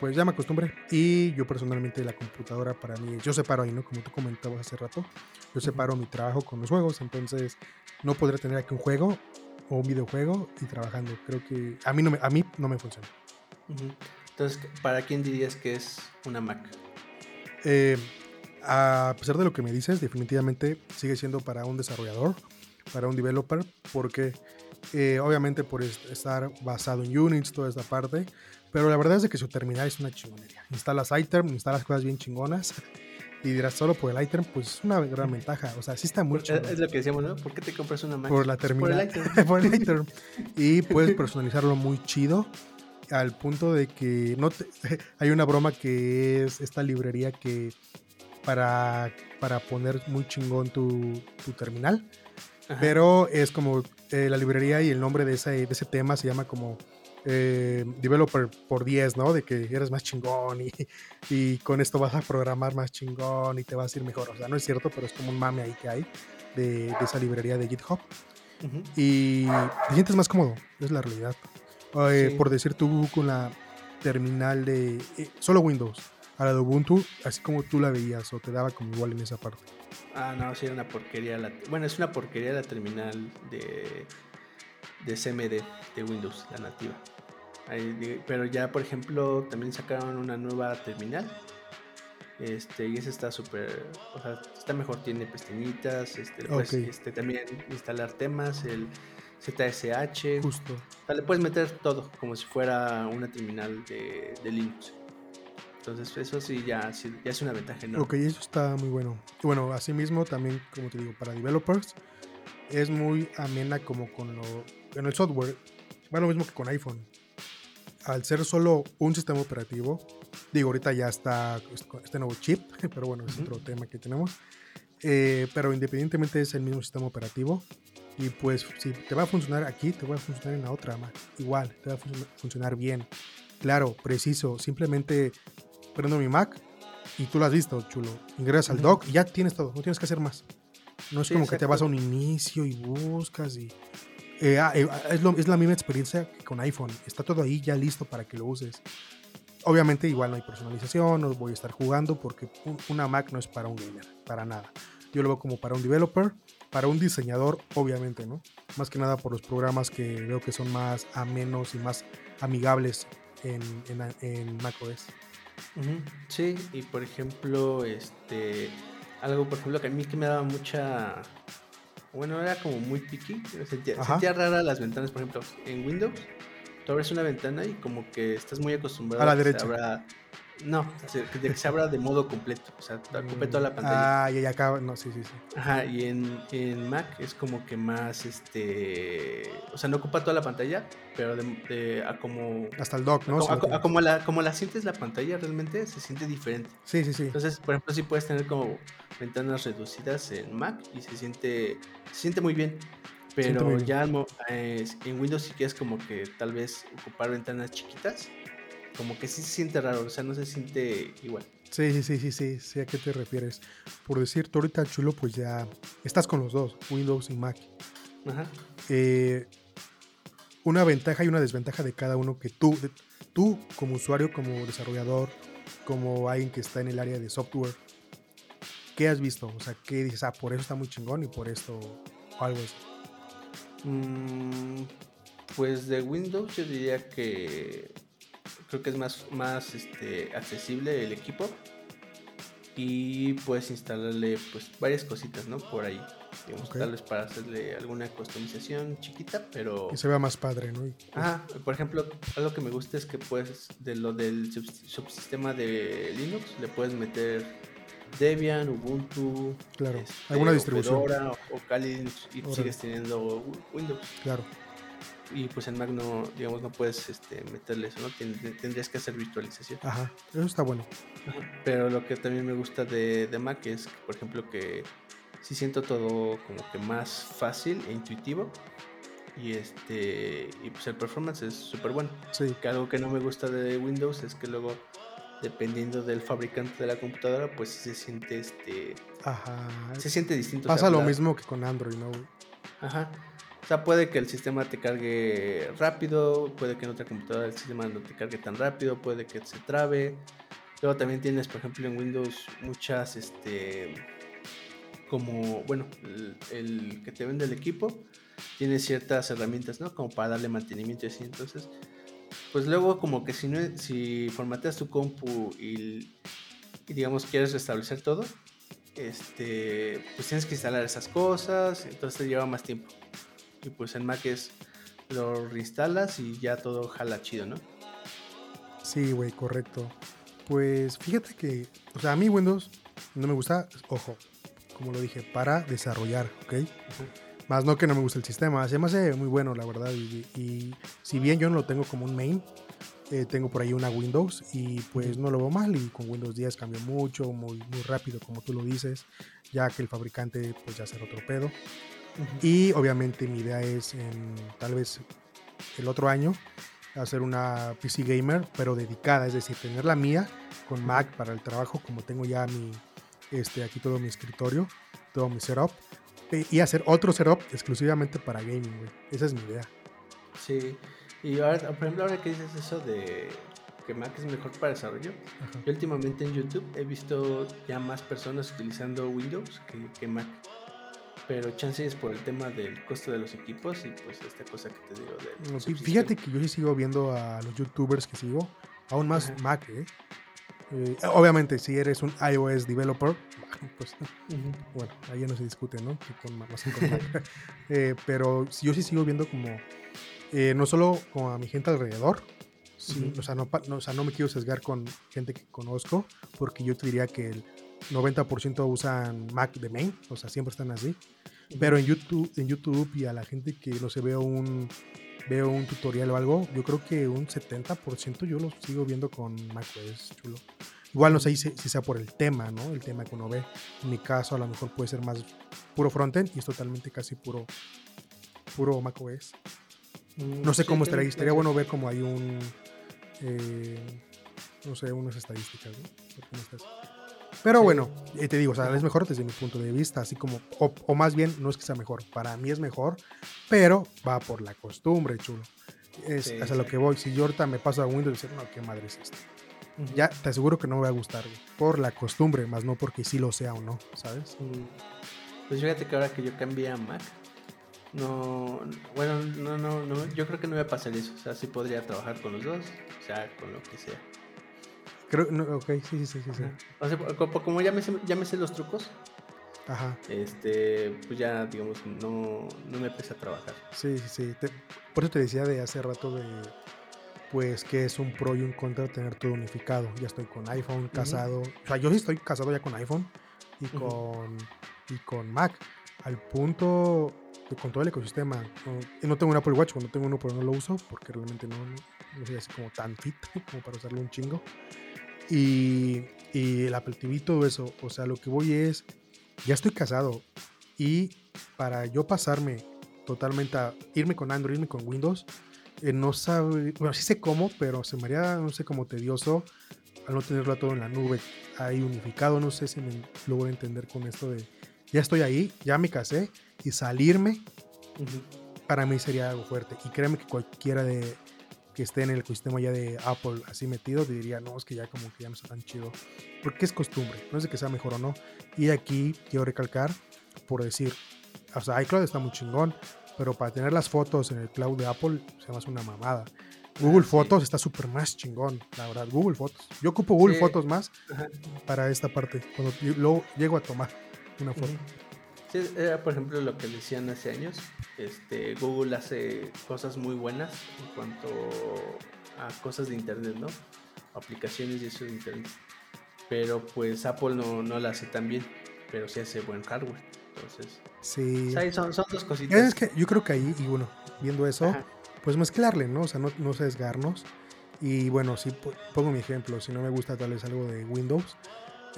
pues ya me acostumbré. Y yo personalmente la computadora para mí, yo separo ahí, ¿no? Como tú comentabas hace rato, yo separo mi trabajo con los juegos, entonces no podré tener aquí un juego o un videojuego y trabajando. Creo que a mí no me, a mí no me funciona. Entonces, ¿para quién dirías que es una Mac? Eh, a pesar de lo que me dices, definitivamente sigue siendo para un desarrollador, para un developer, porque eh, obviamente por estar basado en Unix, toda esta parte, pero la verdad es que su terminal es una chingonería. Instalas iTerm, instalas cosas bien chingonas. Y dirás, solo por el iTerm, pues es una gran ventaja. O sea, sí está muy chingón. Es lo que decíamos, ¿no? ¿Por qué te compras una Mac? Por la terminal. Por el iTerm. y puedes personalizarlo muy chido. al punto de que no te- hay una broma que es esta librería que para, para poner muy chingón tu, tu terminal, Ajá. pero es como eh, la librería y el nombre de ese, de ese tema se llama como eh, Developer por 10, ¿no? De que eres más chingón y, y con esto vas a programar más chingón y te vas a ir mejor. O sea, no es cierto, pero es como un mame ahí que hay de, de esa librería de GitHub y te sientes más cómodo, es la realidad. Eh, Sí. Por decir tú con la terminal de eh, solo Windows, a la de Ubuntu, así como tú la veías o te daba como igual en esa parte. Ah, no, sí, era una porquería. La, bueno, es una porquería la terminal de, de CMD de Windows, la nativa. Ahí pero ya, por ejemplo, también sacaron una nueva terminal. Este, y esa está súper, o sea, está mejor, tiene pestañitas, este, puedes, este, también instalar temas, el ZSH, Justo. o sea, le puedes meter todo, como si fuera una terminal de, de Linux. Entonces, eso sí ya, sí, ya es una ventaja enorme. Ok, eso está muy bueno. Bueno, asimismo también, como te digo, para developers, es muy amena como con lo, en el software. Va lo mismo que con iPhone. Al ser solo un sistema operativo, digo, ahorita ya está este nuevo chip, pero bueno, es Ujú. otro tema que tenemos. Eh, pero independientemente es el mismo sistema operativo. Y pues si te va a funcionar aquí, te va a funcionar en la otra, Mac. Igual, te va a fun- funcionar bien. Claro, preciso. Simplemente prendo mi Mac y tú lo has visto, chulo. Ingresas al Ujú. dock y ya tienes todo, no tienes que hacer más. No es Sí, como que te vas a un inicio y buscas y... eh, ah, eh, es, lo- es la misma experiencia que con iPhone. Está todo ahí ya listo para que lo uses. Obviamente igual no hay personalización, no voy a estar jugando porque un- una Mac no es para un gamer, para nada. Yo lo veo como para un developer, para un diseñador, obviamente, ¿no? Más que nada por los programas que veo que son más amenos y más amigables en, en, en macOS. Sí, y por ejemplo, este, algo por ejemplo que a mí que me daba mucha, bueno, era como muy picky, sentía, sentía rara las ventanas, por ejemplo, en Windows, tú abres una ventana y como que estás muy acostumbrado A la que se abra- no, de que se abra de modo completo, o sea, ocupe toda la pantalla. Ah, ya acaba, no, sí, sí, sí. Ajá, y en, en Mac es como que más, este, o sea, no ocupa toda la pantalla, pero de, de- a como, Hasta el dock, ¿no? a, como la, como la sientes la pantalla realmente se siente diferente. sí, sí, sí. Entonces, por ejemplo, sí puedes tener como ventanas reducidas en Mac y se siente, se siente muy bien. Pero muy bien. ya eh, en Windows sí que es como que tal vez ocupar ventanas chiquitas, como que sí se siente raro, o sea, no se siente igual. Sí, sí, sí, sí, sí, sí, ¿a qué te refieres? Por decir, tú ahorita, chulo, pues ya estás con los dos, Windows y Mac. Ajá. Eh, una ventaja y una desventaja de cada uno que tú, de- tú como usuario, como desarrollador, como alguien que está en el área de software, ¿qué has visto? O sea, ¿qué dices? Ah, por eso está muy chingón y por esto o algo así. Mm, pues de Windows yo diría que creo que es más, más este, accesible el equipo y puedes instalarle pues varias cositas, ¿no? Por ahí. Digamos, Ok. tal vez para hacerle alguna customización chiquita, pero... Que se vea más padre, ¿no? Y, Ajá, por ejemplo, algo que me gusta es que puedes, de lo del subs- subsistema de Linux, le puedes meter Debian, Ubuntu, Claro, este, alguna distribución. Fedora o Kali y sigues teniendo Wi- Windows. Claro. Y pues en Mac no, digamos, no puedes este, meterle eso, ¿no? Tend- Tendrías que hacer virtualización. Ajá, eso está bueno. Ajá. Pero lo que también me gusta de, de Mac es, que, por ejemplo, que sí siento todo como que más fácil e intuitivo. Y este y pues el performance es súper bueno. Sí, Que algo que no me gusta de Windows es que luego, dependiendo del fabricante de la computadora, pues se siente este. ajá. Se siente distinto. o sea, Pasa lo la- mismo que con Android, ¿no? Ajá. O sea, puede que el sistema te cargue rápido, puede que en otra computadora el sistema no te cargue tan rápido, puede que se trabe. Luego también tienes, por ejemplo, en Windows muchas, este, como, bueno, el, que te vende el equipo tiene ciertas herramientas, ¿no? Como para darle mantenimiento y así. Entonces, pues luego como que si no, si formateas tu compu y, y digamos quieres restablecer todo, este, pues tienes que instalar esas cosas, entonces te lleva más tiempo. Y pues en Mac es lo reinstalas y ya todo jala chido, ¿no? Sí, güey, correcto. Pues fíjate que, o sea, a mí Windows no me gusta, ojo, como lo dije, para desarrollar, ¿ok? Más no que no me gusta el sistema, se me hace muy bueno, la verdad. Y, y si bien yo no lo tengo como un main, eh, tengo por ahí una Windows y pues no lo veo mal y con Windows 10 cambió mucho, muy, muy rápido como tú lo dices, ya que el fabricante pues ya será otro pedo. Y obviamente mi idea es en tal vez el otro año hacer una PC gamer, pero dedicada, es decir, tener la mía con Mac para el trabajo, como tengo ya mi, este, aquí todo mi escritorio, todo mi setup, y hacer otro setup exclusivamente para gaming, güey. Esa es mi idea. Sí, y ahora, por ejemplo, ahora que dices eso de que Mac es mejor para desarrollo, yo últimamente en YouTube he visto ya más personas utilizando Windows que, que Mac pero chance es por el tema del costo de los equipos y pues esta cosa que te digo de... fíjate que yo sí sigo viendo a los youtubers que sigo, aún más Mac, ¿eh? ¿eh? obviamente, si eres un iOS developer, pues bueno, ahí ya no se discute, ¿no? Con, Mac. Eh, pero yo sí sigo viendo como, eh, no solo con a mi gente alrededor, o, sea, no, no, o sea, no me quiero sesgar con gente que conozco, porque yo te diría que el 90% usan Mac de main, o sea, siempre están así. Pero en YouTube, en YouTube y a la gente que no se veo un veo un tutorial o algo, yo creo que un 70% yo lo sigo viendo con macOS, chulo. Igual no sé si, sea por el tema, ¿no? El tema que uno ve. En mi caso a lo mejor puede ser más puro frontend y es totalmente casi puro puro macOS. No sé cómo estaría, estaría bueno ver como hay un eh, no sé, unas estadísticas, ¿no? Pero bueno, eh, te digo, o sea, es mejor desde mi punto de vista, así como, o, más bien, no es que sea mejor, para mí es mejor, pero va por la costumbre, chulo. Es hasta lo que voy. Si yo ahorita me paso a Windows y decir, no, qué madre es esto. Ya te aseguro que no me va a gustar, por la costumbre, más no porque sí lo sea o no, ¿sabes? Pues fíjate que ahora que yo cambié a Mac, no, bueno, no, no, no, yo creo que no me va a pasar eso. O sea, sí podría trabajar con los dos, o sea, con lo que sea. Creo, no, ok, sí, sí, sí, sí. O sea, como ya me, sé, ya me sé los trucos, Ajá. Este, pues ya, digamos, no, no me pesa trabajar. Sí, sí, sí. por eso te decía de hace rato de, pues, que es un pro y un contra tener todo unificado. Ya estoy con iPhone, casado. O sea, yo sí estoy casado ya con iPhone y con, y con Mac. Al punto con todo el ecosistema. No, no tengo un Apple Watch, no tengo uno, pero no lo uso porque realmente no, no soy así como tan fit como para usarlo un chingo. Y, el Apple TV, todo eso. O sea, lo que voy es, ya estoy casado. Y para yo pasarme totalmente a irme con Android, irme con Windows, eh, no sabe, bueno, sí sé cómo, pero se me haría, no sé, como tedioso al no tenerlo todo en la nube, ahí unificado. No sé si me logro entender con esto de, ya estoy ahí, ya me casé y salirme, para mí sería algo fuerte. Y créeme que cualquiera de, que esté en el ecosistema ya de Apple así metido, diría, no, es que ya como que ya no está tan chido. Porque es costumbre, no sé que sea mejor o no. Y aquí quiero recalcar, por decir, o sea, iCloud está muy chingón, pero para tener las fotos en el cloud de Apple se me hace una mamada. Google ah, Fotos está súper más chingón, la verdad. Google Fotos. Yo ocupo Google Fotos más para esta parte, cuando luego llego a tomar una foto era por ejemplo lo que decían hace años. Este, Google hace cosas muy buenas en cuanto a cosas de internet, ¿no? Aplicaciones y eso de internet. Pero pues Apple no, no la hace tan bien, pero sí hace buen hardware. Entonces, sí. son, son, dos cositas. Es que yo creo que ahí, y bueno, viendo eso, pues mezclarle, ¿no? O sea, no, no sesgarnos. Y bueno, si pongo mi ejemplo, si no me gusta tal vez algo de Windows,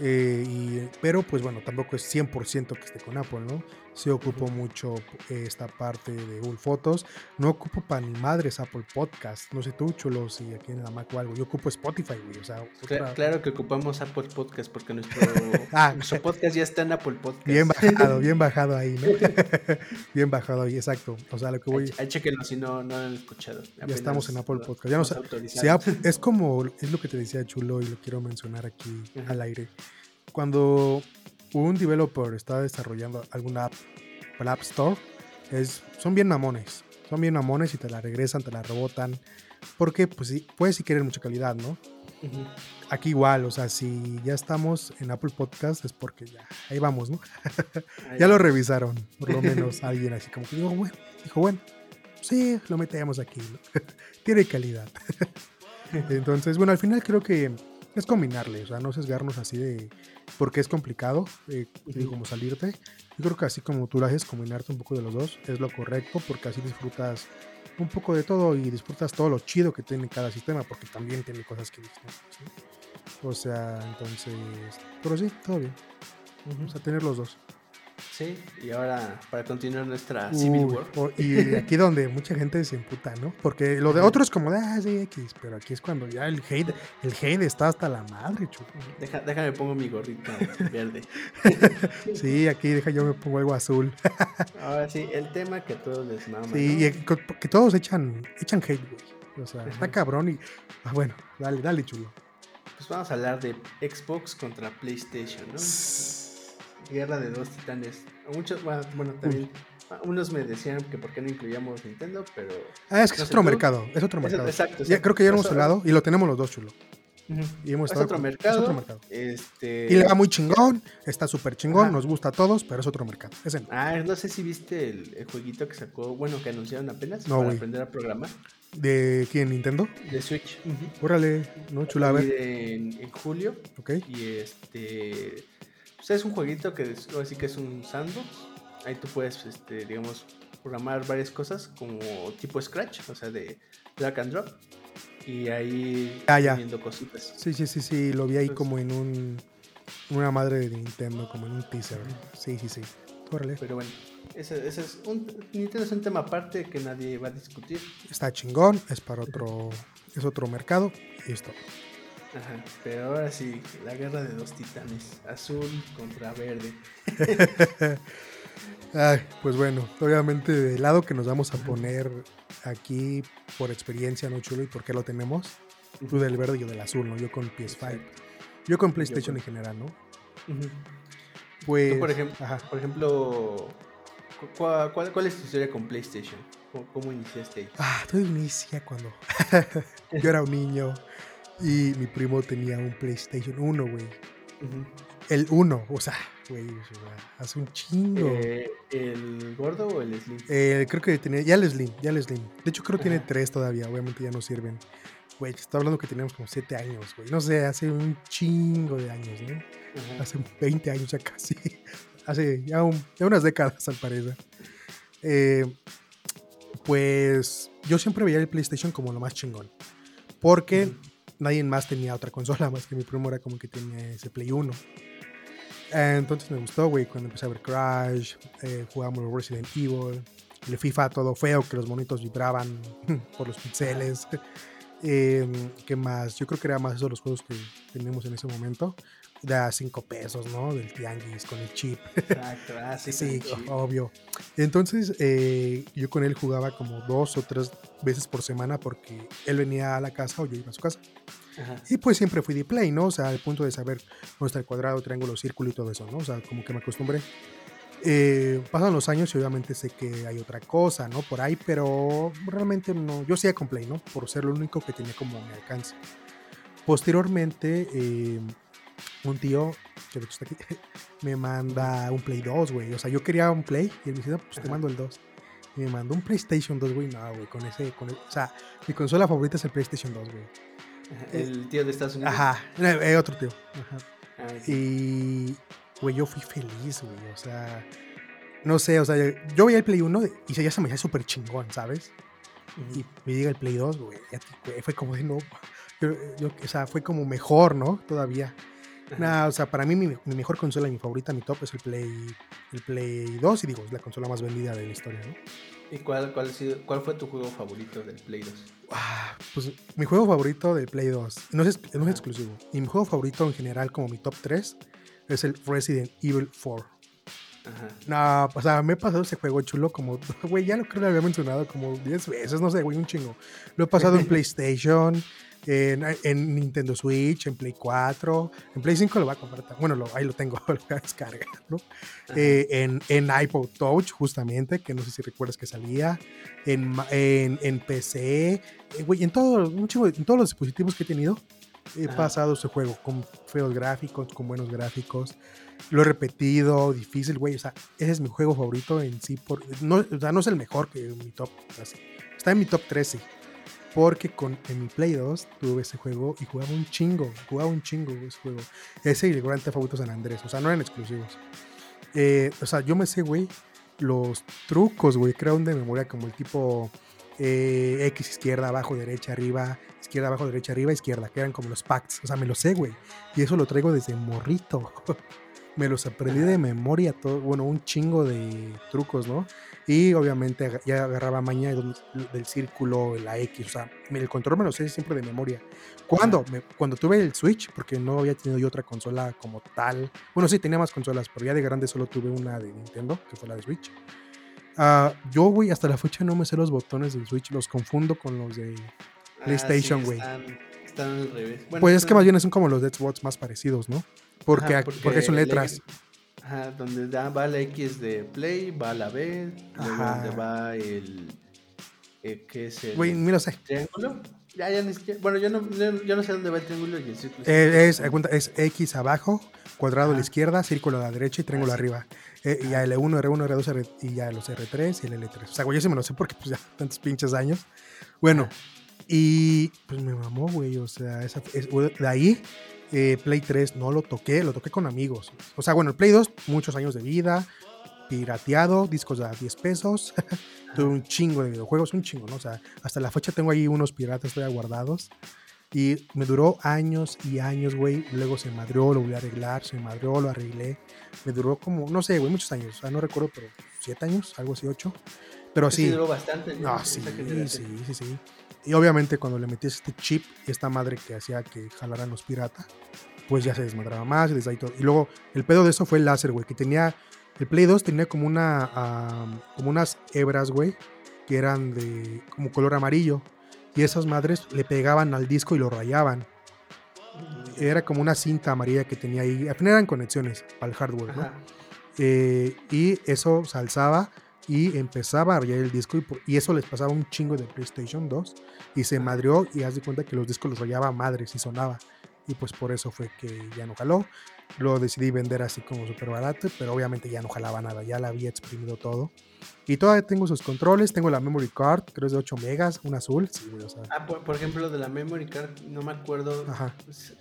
eh, y, pero pues bueno, tampoco es 100% que esté con Apple, ¿no? Sí ocupo mucho esta parte de Google Fotos. No ocupo para ni madres Apple Podcast. No sé tú, chulo, si aquí en la Mac o algo. Yo ocupo Spotify, güey. O sea, claro, que ocupamos Apple Podcast porque nuestro, ah, nuestro podcast ya está en Apple Podcast. Bien bajado, bien bajado ahí, ¿no? bien bajado ahí, exacto. O sea, lo que voy... Hay chequenlo si no, no lo han escuchado. ya estamos en Apple Podcast. Ya nos, es como, es lo que te decía Chulo y lo quiero mencionar aquí al aire. Cuando un developer está desarrollando alguna app para App Store, es, son bien mamones. Son bien mamones y te la regresan, te la rebotan. Porque, pues sí, puedes sí querer mucha calidad, ¿no? Aquí igual, o sea, si ya estamos en Apple Podcast es porque ya, ahí vamos, ¿no? ya lo revisaron, por lo menos alguien así como que dijo, bueno, dijo, bueno, sí, lo metemos aquí, Tiene calidad. Entonces, bueno, al final creo que es combinarle, o sea, no sesgarnos así de, porque es complicado, eh, Ujú. como salirte. Yo creo que así como tú lo haces, combinarte un poco de los dos es lo correcto, porque así disfrutas un poco de todo y disfrutas todo lo chido que tiene cada sistema, porque también tiene cosas que disfrutas, ¿sí? O sea, entonces, pero sí, todo bien. O sea, tener los dos. Sí, y ahora para continuar nuestra Civil Uy, War. y aquí donde mucha gente se emputa, ¿no? Porque lo de Ajá. otro es como de, ah, sí, X, pero aquí es cuando ya el hate, el hate está hasta la madre, chulo. Deja- déjame pongo mi gorrito verde. Sí, aquí deja yo me pongo algo azul. Ahora sí, el tema que a todos les mama. Sí, ¿no? y co- que todos echan, echan hate, güey. O sea, está cabrón y. Ah, bueno, dale, dale, chulo. Pues vamos a hablar de Xbox contra PlayStation, ¿no? Guerra de dos titanes. Muchos, bueno, bueno, también. Unos me decían que por qué no incluíamos Nintendo, pero. Ah, es que No es otro tú. mercado, es otro Es- mercado. exacto, Ya, creo que ya lo hemos hablado y lo tenemos los dos, chulo. Y hemos Es otro con- mercado. Es otro mercado. Este. Y le va muy chingón, está súper chingón, Ajá. nos gusta a todos, pero es otro mercado. Ese no. Ah, no sé si viste el, el jueguito que sacó, bueno, que anunciaron apenas No, para aprender a programar ¿De quién? ¿Nintendo? de Switch. Órale, no, chula, a ver. En, en julio. Ok. Y este. Pues es un jueguito que es, ahora sí que es un sandbox. Ahí tú puedes, este, digamos, programar varias cosas como tipo Scratch, o sea, de drag and drop. Y ahí Ah, ya. poniendo cositas. Sí, sí, sí, sí, lo vi ahí Entonces- como en un. Una madre de Nintendo, como en un teaser. Sí, sí, sí. Órale. Pero bueno, ese, ese es un. Nintendo es un tema aparte que nadie va a discutir. Está chingón, es para otro. Es otro mercado y esto. Ajá, pero ahora sí, la guerra de dos titanes, azul contra verde. Ay, pues bueno, obviamente del lado que nos vamos a poner aquí por experiencia, ¿no, chulo? ¿Y por qué lo tenemos? Tú del verde y yo del azul, ¿no? Yo con PS5. Yo con PlayStation con- en general, ¿no? Pues. Tú, por ejemplo, Ajá. por ejemplo cu- ¿cuál, cuál, cuál es tu historia con PlayStation? ¿Cómo, cómo iniciaste ahí? Ah, todo inicia cuando yo era un niño y mi primo tenía un PlayStation 1, güey. El 1, o sea, güey, hace un chingo. Eh, ¿El gordo o el slim? Eh, creo que tenía, ya el Slim, ya el Slim. De hecho, creo que tiene tres todavía, obviamente ya no sirven. Güey, te estoy hablando que teníamos como siete años, güey. No sé, hace un chingo de años, ¿no? Hace 20 años ya casi. Hace ya, un- ya unas décadas, al parecer. Eh, pues yo siempre veía el PlayStation como lo más chingón. Porque. Nadie más tenía otra consola, más que mi primo era como que tenía ese Play 1. Eh, entonces me gustó, güey, cuando empecé a ver Crash, eh, jugamos Resident Evil, el FIFA todo feo, que los monitos vibraban por los pixeles. Eh, ¿Qué más? Yo creo que era más esos los juegos que teníamos en ese momento. De a 5 pesos, ¿no? Del tianguis con el chip. Exacto, ah, sí, Sí, obvio. Entonces, eh, yo con él jugaba como dos o tres veces por semana porque él venía a la casa o yo iba a su casa. Ajá. Y pues siempre fui de play, ¿no? O sea, al punto de saber dónde está el cuadrado, triángulo, círculo y todo eso, ¿no? O sea, como que me acostumbré. Eh, pasan los años y obviamente sé que hay otra cosa, ¿no? Por ahí, pero realmente no. Yo seguía con play, ¿no? Por ser lo único que tenía como mi alcance. Posteriormente, eh, un tío, que de hecho está aquí, me manda un Play 2, güey. O sea, yo quería un Play y él me dice, "No, pues te mando el 2. Y me mandó un PlayStation 2, güey. No, güey, con ese, con el- o sea, mi consola favorita es el PlayStation 2, güey. Ajá. El tío de Estados Unidos. Ajá, eh, eh, otro tío. Ajá. Ah, sí. Y, güey, yo fui feliz, güey. O sea, no sé, o sea, yo veía el Play 1 y ya se me hacía súper chingón, ¿sabes? Y me llega el Play 2, güey. ya te- güey, Fue como de no. Yo, yo- o sea, fue como mejor, ¿no? Todavía. Nah, o sea, para mí mi, mi mejor consola, mi favorita, mi top es el Play, el Play 2 y digo, es la consola más vendida de la historia, ¿no? ¿Y cuál, cuál, fue tu juego favorito del Play 2? Ah, pues mi juego favorito del Play 2, no es, no es Ajá. exclusivo, y mi juego favorito en general como mi top 3 es el Resident Evil 4. Ajá. No, o sea, me he pasado ese juego chulo como, güey, ya lo creo que lo había mencionado como 10 veces, no sé, güey, un chingo. Lo he pasado en PlayStation, en, en Nintendo Switch, en Play 4, en Play 5 lo voy a comprar, bueno, lo- ahí lo tengo, lo voy a descargar, ¿no? Eh, en, en iPod Touch, justamente, que no sé si recuerdas que salía, en, en, en PC, eh, güey, en, todo, un en todos los dispositivos que he tenido, he Ajá. pasado ese juego con feos gráficos, con buenos gráficos. Lo he repetido, difícil, güey. O sea, ese es mi juego favorito en sí. Por, no, o sea, no es el mejor que mi top. así. Está en mi top 3, sí. Porque con, en mi Play 2 tuve ese juego y jugaba un chingo, jugaba un chingo ese juego. Ese y el Grand Theft San Andrés, o sea, no eran exclusivos. Eh, o sea, yo me sé, güey, los trucos, güey, creo de memoria como el tipo eh, X izquierda, abajo, derecha, arriba, izquierda, abajo, derecha, arriba, izquierda, que eran como los packs. O sea, me lo sé, güey. Y eso lo traigo desde morrito. me los aprendí de memoria, todo, bueno, un chingo de trucos, ¿no? Y obviamente ya agarraba maña del círculo, la X, o sea, el control me lo sé siempre de memoria. ¿Cuándo? cuando tuve el Switch, porque no había tenido yo otra consola como tal. Bueno, sí, tenía más consolas, pero ya de grande solo tuve una de Nintendo, que fue la de Switch. Uh, yo, güey, hasta la fecha no me sé los botones del Switch, los confundo con los de ah, PlayStation, güey. Están, al revés. pues es que más bien son como los de Xbox más parecidos, ¿no? Porque, porque, son letras. Ajá, donde va la X de Play, va la B, donde va el. Eh, ¿Qué es el. Güey, mira, sé. ¿Triángulo? Ya, ya, bueno, yo no, yo no sé dónde va el triángulo y el círculo. Eh, es, es, X abajo, cuadrado a la izquierda, círculo a la derecha y triángulo arriba. Eh, y ya L1, R1, R2, y ya los R3 y el L3. O sea, güey, yo sí me lo sé porque pues ya tantos pinches años. Bueno, y pues me mamó, güey. O sea, esa, de ahí eh, Play 3 no lo toqué, lo toqué con amigos. O sea, bueno, el Play 2, muchos años de vida, pirateado, discos de 10 pesos. Tuve un chingo de videojuegos, un chingo, ¿no? O sea, hasta la fecha tengo ahí unos piratas todavía guardados. Y me duró años y años, güey. Luego se madrió, lo volví a arreglar, se madrió, lo arreglé. Me duró como, no sé, güey, muchos años. O sea, no recuerdo, pero siete años, algo así, ocho. Pero sí. Sí, duró bastante. No, sí, sí, sí, sí. Y obviamente cuando le metías este chip, esta madre que hacía que jalaran los piratas, pues ya se desmadraba más y desde ahí todo. Y luego el pedo de eso fue el láser, güey, que tenía, el Play 2 tenía como una, como unas hebras, güey, que eran de como color amarillo. Y esas madres le pegaban al disco y lo rayaban. Era como una cinta amarilla que tenía ahí. Al final eran conexiones para el hardware, ¿no? Eh, y eso se alzaba y empezaba a rayar el disco y, eso les pasaba un chingo de PlayStation 2 y se madrió y haz de cuenta que los discos los rayaba madres y sonaba y pues por eso fue que ya no jaló. Lo decidí vender así como súper barato, pero obviamente ya no jalaba nada, ya la había exprimido todo. Y todavía tengo sus controles, tengo la memory card, creo es de 8 megas, un azul. Ah, por, ejemplo, de la memory card, no me acuerdo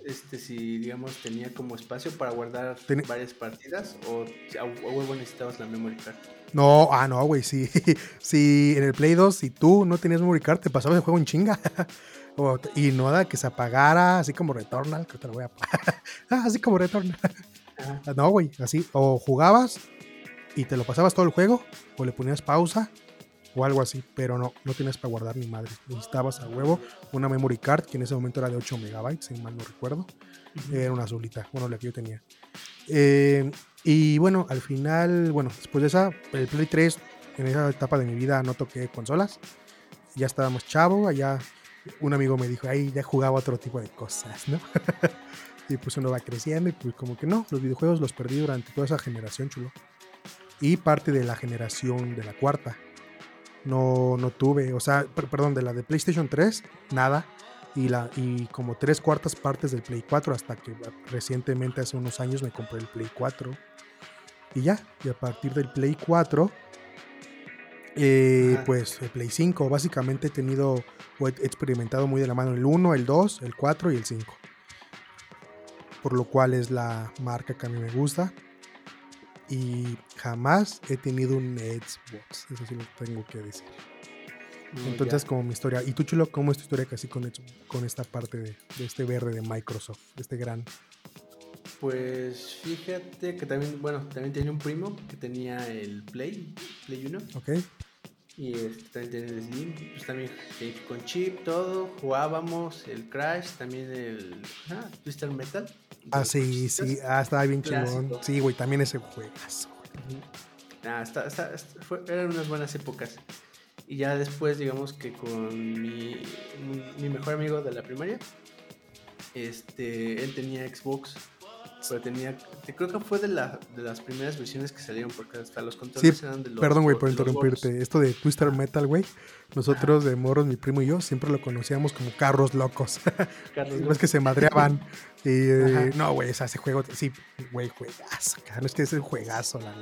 este si, digamos, tenía como espacio para guardar varias partidas o a huevo necesitabas la memory card. No, ah, no, güey, sí. sí, en el Play 2, si tú no tenías memory card, te pasabas el juego en chinga. y no da que se apagara, así como Returnal, que te lo voy a ah, así como Returnal. no, güey, así. O jugabas y te lo pasabas todo el juego, o le ponías pausa, o algo así, pero no, no tienes para guardar ni madre. Necesitabas a huevo una memory card, que en ese momento era de 8 megabytes, si mal no recuerdo. Era una azulita, bueno, la que yo tenía. Eh, y bueno, al final, bueno, después de esa, el Play 3, en esa etapa de mi vida no toqué consolas. Ya estábamos chavo, allá un amigo me dijo, ahí ya jugaba otro tipo de cosas, ¿no? y pues uno va creciendo y pues como que no, los videojuegos los perdí durante toda esa generación, chulo. Y parte de la generación de la cuarta. No, no tuve, o sea, perdón, de la de PlayStation 3, nada. Y, la, y como tres cuartas partes del Play 4 hasta que recientemente, hace unos años, me compré el Play 4. Y ya, y a partir del Play 4 eh, pues el Play 5, básicamente he tenido o he experimentado muy de la mano el 1, el 2, el 4 y el 5. Por lo cual es la marca que a mí me gusta. Y jamás he tenido un Xbox, eso sí lo tengo que decir. Entonces, como mi historia. ¿Y tú, Chulo, cómo es tu historia casi con, con esta parte de, de este verde de Microsoft, de este gran pues fíjate que también, bueno, también tenía un primo que tenía el Play, Play 1. Ok. Y este, también tenía el Slim, pues también con chip, todo, jugábamos el Crash, también el ah, Twister Metal. Ah, sí, sí, ah, estaba bien chingón. Sí, güey, también ese juegazo. Ah, está, está, eran unas buenas épocas. Y ya después, digamos que con mi, mi mejor amigo de la primaria, este, él tenía Xbox pero tenía, creo que fue de, la, de las primeras versiones que salieron, porque hasta los controles eran de los. Perdón, güey, por interrumpirte. Esto de Twister Metal, güey. Nosotros de moros, mi primo y yo, siempre lo conocíamos como carros locos. Carros locos. que se madreaban. y, eh, no, güey, ese juego, sí, güey, juegazo. No es que es un juegazo, la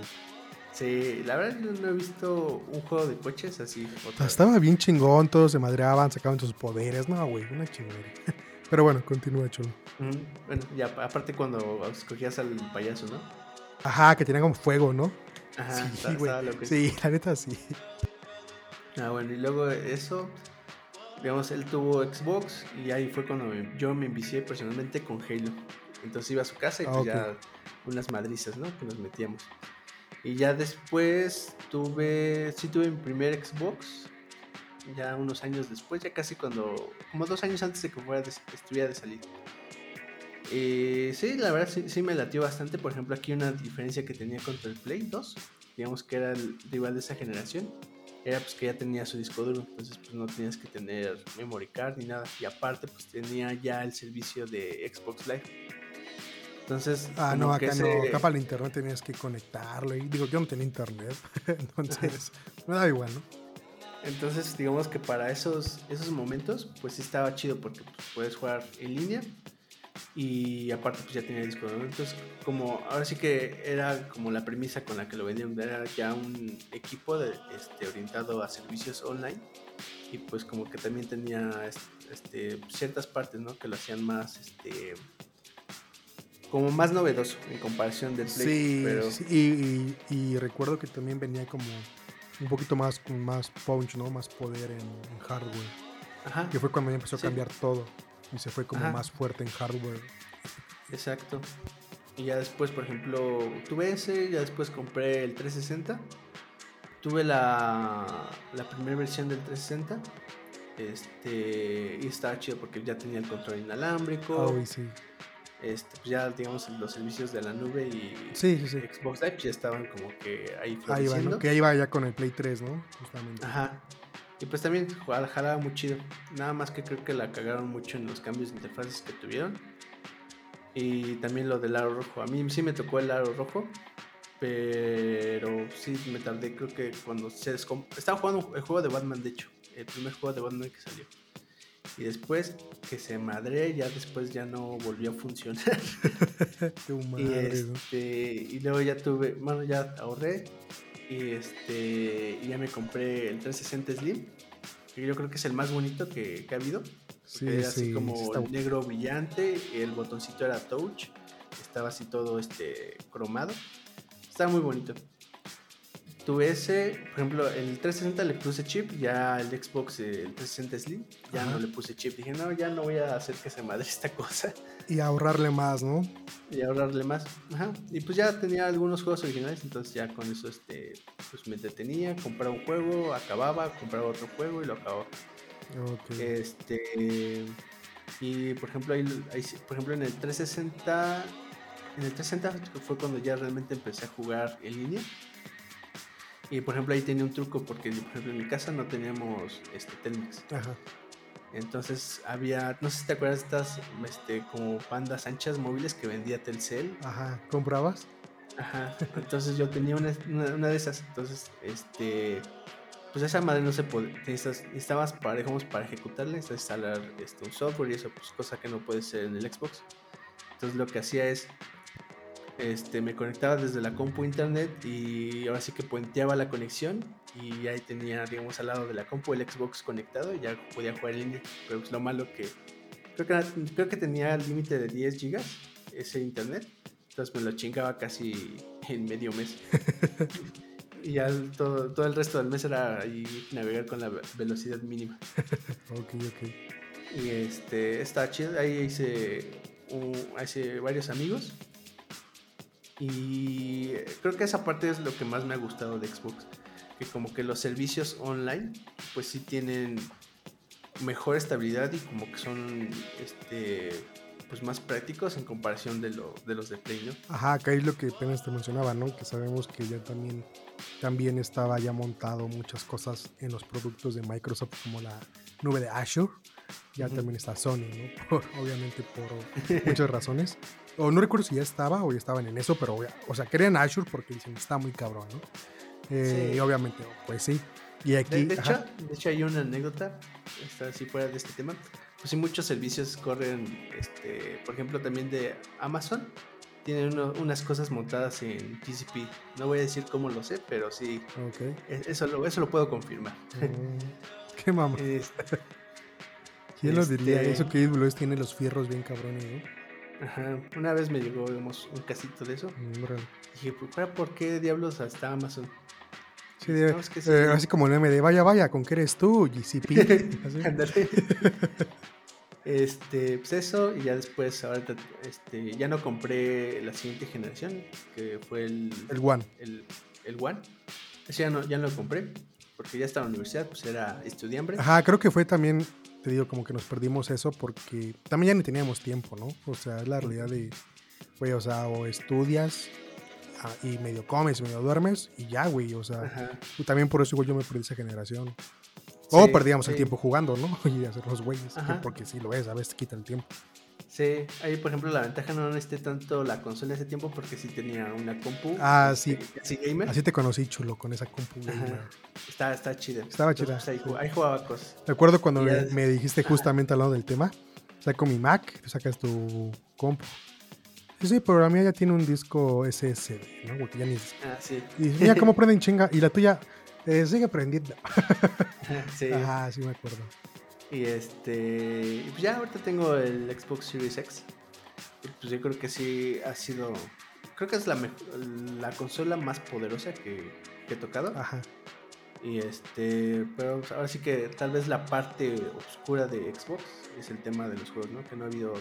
Sí, la verdad no, no he visto un juego de coches así. otra. Estaba bien chingón, todos se madreaban, sacaban sus poderes. No, güey, una chingonería. Pero bueno, continúa, chulo. Ujú. Bueno, ya, aparte cuando escogías al payaso, ¿no? Ajá, que tenían como fuego, ¿no? Ajá, sí, está- güey. Sí, la neta sí. Ah, bueno, y luego eso, digamos, él tuvo Xbox y ahí fue cuando me- yo me envicié personalmente con Halo. Entonces iba a su casa y Ah, pues ok. ya unas madrizas, ¿no? Que nos metíamos. Y ya después tuve, sí tuve mi primer Xbox, ya unos años después, ya casi cuando, como dos años antes de que fuera de- estuviera de salir. Y sí, la verdad sí, sí me latió bastante. Por ejemplo, aquí una diferencia que tenía contra el Play 2, digamos que era el rival de esa generación, era pues que ya tenía su disco duro, entonces pues no tenías que tener memory card ni nada. Y aparte pues tenía ya el servicio de Xbox Live. Entonces, Ah, no, acá no. ese- Acá para el internet tenías que conectarlo. Y digo, yo no tenía internet. Entonces, me da igual, ¿no? Entonces, digamos que para esos, esos momentos, pues sí estaba chido porque pues, puedes jugar en línea y aparte pues ya tenía disco duro. Entonces, como ahora sí que era como la premisa con la que lo vendieron, era ya un equipo de, este, orientado a servicios online y pues como que también tenía este, ciertas partes, ¿no? Que lo hacían más, este, como más novedoso en comparación del Play. Sí, pero, sí, y, y- y recuerdo que también venía como un poquito más con más punch, ¿no? Más poder en, en hardware. Ajá, Que fue cuando ya empezó Sí. a cambiar todo. Y se fue como Ajá. más fuerte en hardware. Exacto. Y ya después, por ejemplo, tuve ese, ya después compré el 360. Tuve la, la primera versión del 360. Este, y estaba chido porque ya tenía el control inalámbrico. Uy, sí. Este, pues ya, digamos, los servicios de la nube y Sí, sí, sí. Xbox Live ya estaban como que ahí Ahí va. ¿no? Que ahí va ya con el Play 3, ¿no? Justamente. Ajá. Y pues también jala- jalaba muy chido. Nada más que creo que la cagaron mucho en los cambios de interfaces que tuvieron. Y también lo del aro rojo. A mí sí me tocó el aro rojo. Pero sí me tardé. Creo que cuando se descom- Estaba jugando el juego de Batman, de hecho. El primer juego de Batman que salió. Y después que se madre, ya después ya no volvió a funcionar. Qué Y, madre, ¿no? este, y luego ya tuve, bueno, ya ahorré y este y ya me compré el 360 Slim, que yo creo que es el más bonito que, que ha habido. Sí, era así sí, como sí está negro brillante, el botoncito era touch, estaba así todo este cromado. Estaba muy bonito. Tuve ese, por ejemplo, el 360 le puse chip, ya el Xbox, el 360 Slim, ya Ajá. no le puse chip. Dije, no, ya no voy a hacer que se madre esta cosa Y ahorrarle más, ¿no? y ahorrarle más. Ajá. Y pues ya tenía algunos juegos originales, entonces ya con eso este, pues me entretenía, compraba un juego, acababa, compraba otro juego y lo acababa. Ok. Este y por ejemplo ahí, ahí por ejemplo en el 360 en el 360 fue cuando ya realmente empecé a jugar en línea. Y por ejemplo ahí tenía un truco porque por ejemplo en mi casa no teníamos este Telmex. Ajá. Entonces había, no sé si te acuerdas de estas este, como pandas anchas móviles que vendía Telcel. Ajá. ¿Comprabas? Ajá. Entonces yo tenía una, una- una de esas. Entonces, este. Pues esa madre no se podía. Necesitabas para, digamos, para ejecutarla, instalar este, un software y eso, pues cosa que no puede ser en el Xbox. Entonces lo que hacía es. Este, me conectaba desde la compu internet y ahora sí que puenteaba la conexión y ahí tenía, digamos, al lado de la compu el Xbox conectado y ya podía jugar en línea. Pero pues lo malo que creo que, creo que tenía el límite de 10 gigas ese internet. Entonces me lo chingaba casi en medio mes. y ya todo, todo el resto del mes era ahí navegar con la ve- velocidad mínima. Ok, ok. Y este, está chido. Ahí hice, un- hice varios amigos. Y creo que esa parte es lo que más me ha gustado de Xbox. Que como que los servicios online, pues sí tienen mejor estabilidad y como que son este pues más prácticos en comparación de, lo, de los de Play, ¿no? Ajá, acá es lo que apenas te mencionaba, ¿no? Que sabemos que ya también, también estaba ya montado muchas cosas en los productos de Microsoft como la nube de Azure. Ya también está Sony, ¿no? Por, obviamente por muchas razones. O no recuerdo si ya estaba o ya estaban en eso, pero, o sea, querían Azure porque dicen, está muy cabrón, ¿no? Eh, Sí. Y obviamente, pues sí. Y aquí, De, hecho, de hecho, hay una anécdota, esta, si fuera de este tema. Pues sí, muchos servicios corren, este, por ejemplo, también de Amazon. tiene unas cosas montadas en TCP. No voy a decir cómo lo sé, pero sí. E- Eso lo, eso lo puedo confirmar. Mm, Qué mamá. Este, ¿Quién lo diría? este- Eso que AWS tiene los fierros bien cabrones, ¿no? Ajá, Una vez me llegó digamos, un casito de eso. Mm, órale. Dije, pues, ¿para ¿por qué diablos hasta Amazon? Sí, de- No, es que sí. eh, así como el MD, vaya, vaya, ¿con qué eres tú? GCP. Ándale. Este, pues eso, y ya después, ahora este, ya no compré la siguiente generación, que fue el, El One. el, el One. Ese ya no, ya no lo compré, porque ya estaba en la universidad, pues era estudiambre. Ajá, creo que fue también, te digo, como que nos perdimos eso porque también ya ni teníamos tiempo, ¿no? O sea, es la realidad de, güey, o sea, o estudias ah, y medio comes, medio duermes y ya, güey, o sea, Ajá. y también por eso, güey, yo me perdí esa generación. O Sí, perdíamos el tiempo jugando, ¿no? Y hacer los güeyes, porque sí lo es, a veces quita el tiempo. Sí, ahí por ejemplo la ventaja no necesité tanto la consola ese tiempo porque sí tenía una compu. Ah, sí. casi gamer. Así te conocí, chulo, con esa compu. Está, está chida. Estaba chida, ahí, sí. jug- ahí jugaba cosas. Recuerdo cuando me, dijiste justamente al lado del tema, saco mi Mac, tú sacas tu compu. Sí, sí, pero la mía ya tiene un disco SSD, ¿no? Porque ya ni... Ah, sí. Y mira cómo prenden chinga. Y la tuya eh, sigue prendiendo. sí. Ajá, sí me acuerdo. Y este. y pues ya ahorita tengo el Xbox Series X. Y pues yo creo que sí ha sido. Creo que es la, la consola más poderosa que, que he tocado. Ajá. Y este. Pero pues, ahora sí que tal vez la parte oscura de Xbox es el tema de los juegos, ¿no? Que no ha habido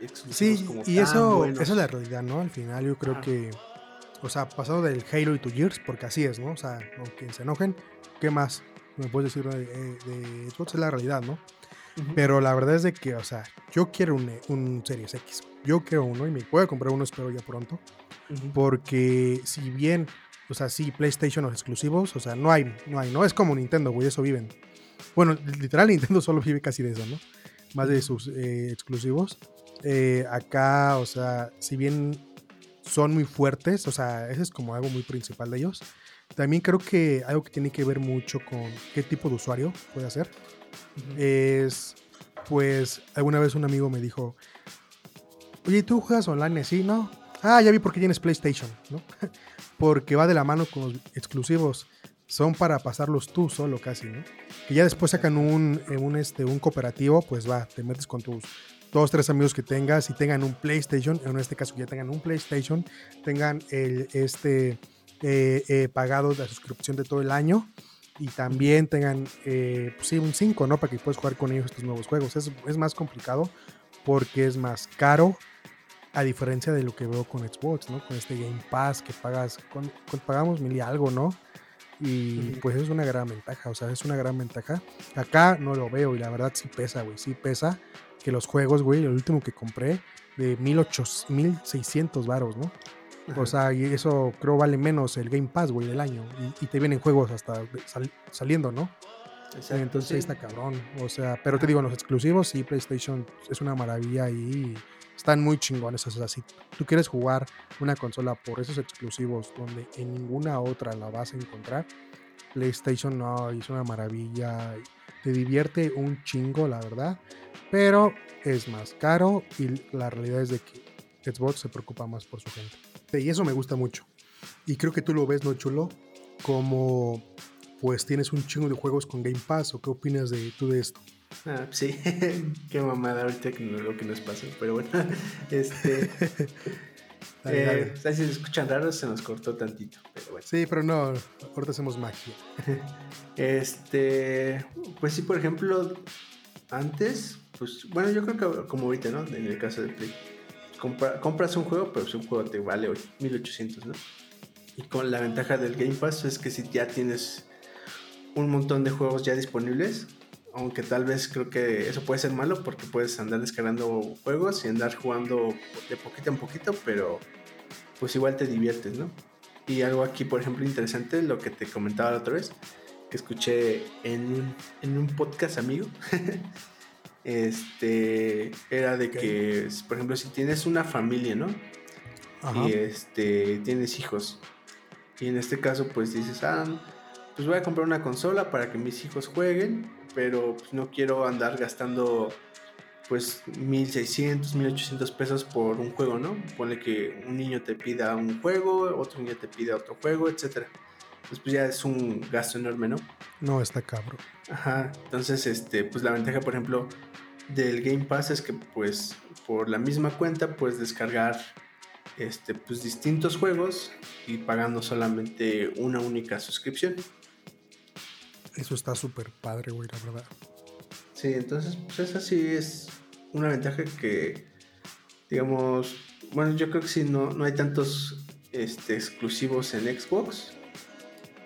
exclusivos Sí, como y tan eso, buenos. esa es la realidad, ¿no? Al final yo creo que, o sea, pasado del Halo y tu Gears, porque así es, ¿no? O sea, aunque se enojen, ¿qué más me puedes decir de, de Xbox? Es la realidad, ¿no? Pero la verdad es de que, o sea, yo quiero un, un Series X. Yo quiero uno y me puedo comprar uno, espero ya pronto. Porque si bien, o sea, sí, PlayStation los exclusivos, o sea, no hay, no hay, no es como Nintendo, güey, eso viven. Bueno, literal, Nintendo solo vive casi de eso, ¿no? Más de sus eh, exclusivos. Eh, acá, o sea, si bien son muy fuertes, o sea, ese es como algo muy principal de ellos. También creo que algo que tiene que ver mucho con qué tipo de usuario puede ser Ujú. es, pues, alguna vez un amigo me dijo, oye, ¿tú juegas online así? No. Ah, ya vi por qué tienes PlayStation, ¿no? Porque va de la mano con los exclusivos. Son para pasarlos tú solo casi, ¿no? Que ya después sacan un, eh, un, este, un cooperativo, pues va, te metes con tus dos, tres amigos que tengas y tengan un PlayStation, en este caso ya tengan un PlayStation, tengan el, este, eh, eh, pagado la suscripción de todo el año y también tengan, eh, pues sí, un 5, ¿no? Para que puedas jugar con ellos estos nuevos juegos. Es, es más complicado porque es más caro, a diferencia de lo que veo con Xbox, ¿no? Con este Game Pass que pagas, con, con- pagamos mil y algo, ¿no? Y pues es una gran ventaja, o sea, es una gran ventaja. Acá no lo veo y la verdad sí pesa, güey, sí pesa que los juegos, güey, el último que compré de 1800, 1600 varos, ¿no? O sea, y eso creo vale menos el Game Pass, güey, del año. Y, y te vienen juegos hasta sal- saliendo, ¿no? Exacto, Entonces sí. ahí está cabrón. O sea, pero te digo, en los exclusivos, sí, PlayStation es una maravilla y están muy chingones. O sea, si tú quieres jugar una consola por esos exclusivos donde en ninguna otra la vas a encontrar, PlayStation no, es una maravilla. Te divierte un chingo, la verdad. Pero es más caro y la realidad es de que Xbox se preocupa más por su gente. Y eso me gusta mucho. Y creo que tú lo ves, ¿no, chulo? Como pues tienes un chingo de juegos con Game Pass. ¿O qué opinas de tú de esto? Ah, sí, qué mamada ahorita que no- lo que nos pasa, pero bueno, este, Dale, eh, dale. o sea, si se escuchan raros se nos cortó tantito, pero bueno. Sí, pero no, ahorita hacemos magia. Este, pues sí, por ejemplo, antes, pues bueno, yo creo que como ahorita, ¿no? En el caso de Play, compra- compras un juego, pero si un juego te vale och- 1800, ¿no? Y con la ventaja del Game Pass es que si ya tienes un montón de juegos ya disponibles, aunque tal vez creo que eso puede ser malo porque puedes andar descargando juegos y andar jugando de poquito en poquito, pero pues igual te diviertes, ¿no? Y algo aquí, por ejemplo, interesante, lo que te comentaba la otra vez, que escuché en en un podcast amigo, este, era de que, por ejemplo, si tienes una familia, ¿no? Ajá. y este tienes hijos. Y en este caso, pues dices, ah, pues voy a comprar una consola para que mis hijos jueguen, pero pues, no quiero andar gastando pues 1600, 1800 pesos por un juego, ¿no? Pone que un niño te pida un juego, otro niño te pida otro juego, etcétera. Pues, pues ya es un gasto enorme, ¿no? No, está cabrón. Ajá, entonces, este, pues la ventaja, por ejemplo, del Game Pass es que, pues, por la misma cuenta puedes descargar, este, pues, distintos juegos y pagando solamente una única suscripción. Eso está súper padre, güey, la verdad. Sí, entonces, pues esa sí es una ventaja que, digamos, bueno, yo creo que sí, no, no hay tantos este, exclusivos en Xbox,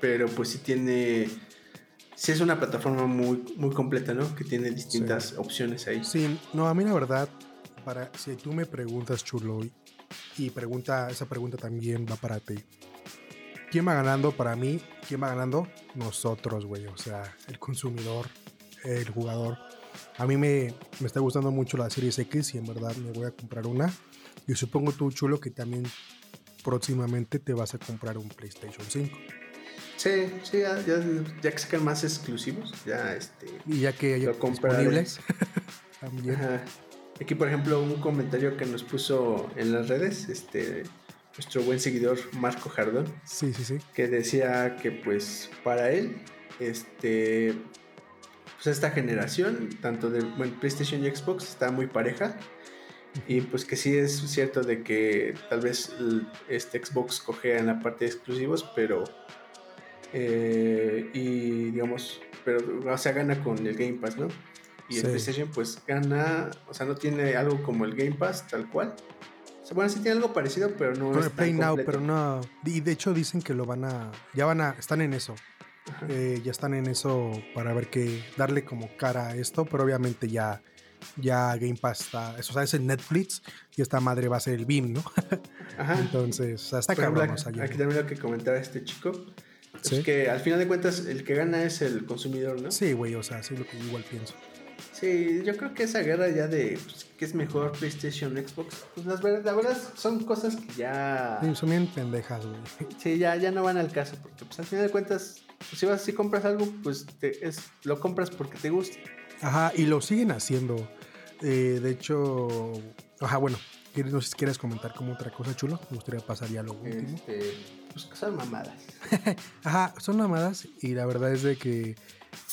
pero pues sí tiene, sí es una plataforma muy, muy completa, ¿no? Que tiene distintas opciones ahí. Sí, no, a mí la verdad, para, si tú me preguntas, Chulo, y pregunta, esa pregunta también va para ti. ¿Quién va ganando para mí? ¿Quién va ganando? Nosotros, güey. O sea, el consumidor, el jugador. A mí me, me, está gustando mucho la Series X y en verdad me voy a comprar una. Y supongo tú, Chulo, que también próximamente te vas a comprar un PlayStation 5. Sí, sí, ya, ya, que sacan más exclusivos, ya este. Y ya que haya disponibles. también. Aquí, por ejemplo, un comentario que nos puso en las redes, este, nuestro buen seguidor Marco Jardón. Sí, sí, sí. Que decía que, pues, para él, este, pues esta generación, tanto de PlayStation y Xbox, está muy pareja. Y pues que sí es cierto de que tal vez este Xbox cogea en la parte de exclusivos, pero eh, y digamos, pero o sea, gana con el Game Pass, ¿no? Y el PlayStation pues gana, o sea, no tiene algo como el Game Pass tal cual. O sea, bueno, sí tiene algo parecido, pero no con el Play Now, pero no. Y de hecho dicen que lo van a, ya van a, están en eso. Eh, ya están en eso para ver que darle como cara a esto, pero obviamente ya ya Game Pass está, eso o sea, es el Netflix y esta madre va a ser el Beam, ¿no? Ajá. Entonces, o sea, está cabrón. Aquí también lo que comentaba este chico es que al final de cuentas el que gana es el consumidor, ¿no? Sí, güey, o sea, sí es lo que igual pienso. Sí, yo creo que esa guerra ya de pues, qué es mejor PlayStation, Xbox, pues las la verdad son cosas que ya... Sí, son bien pendejas, güey. Sí, ya, ya no van al caso, porque pues al final de cuentas, pues, si vas si compras algo, pues te, es, lo compras porque te gusta. Ajá, y lo siguen haciendo. Eh, de hecho, ajá, bueno, no sé si quieres comentar como otra cosa, chulo. Me gustaría pasar ya lo último. Este, pues son mamadas. Ajá, son mamadas y la verdad es de que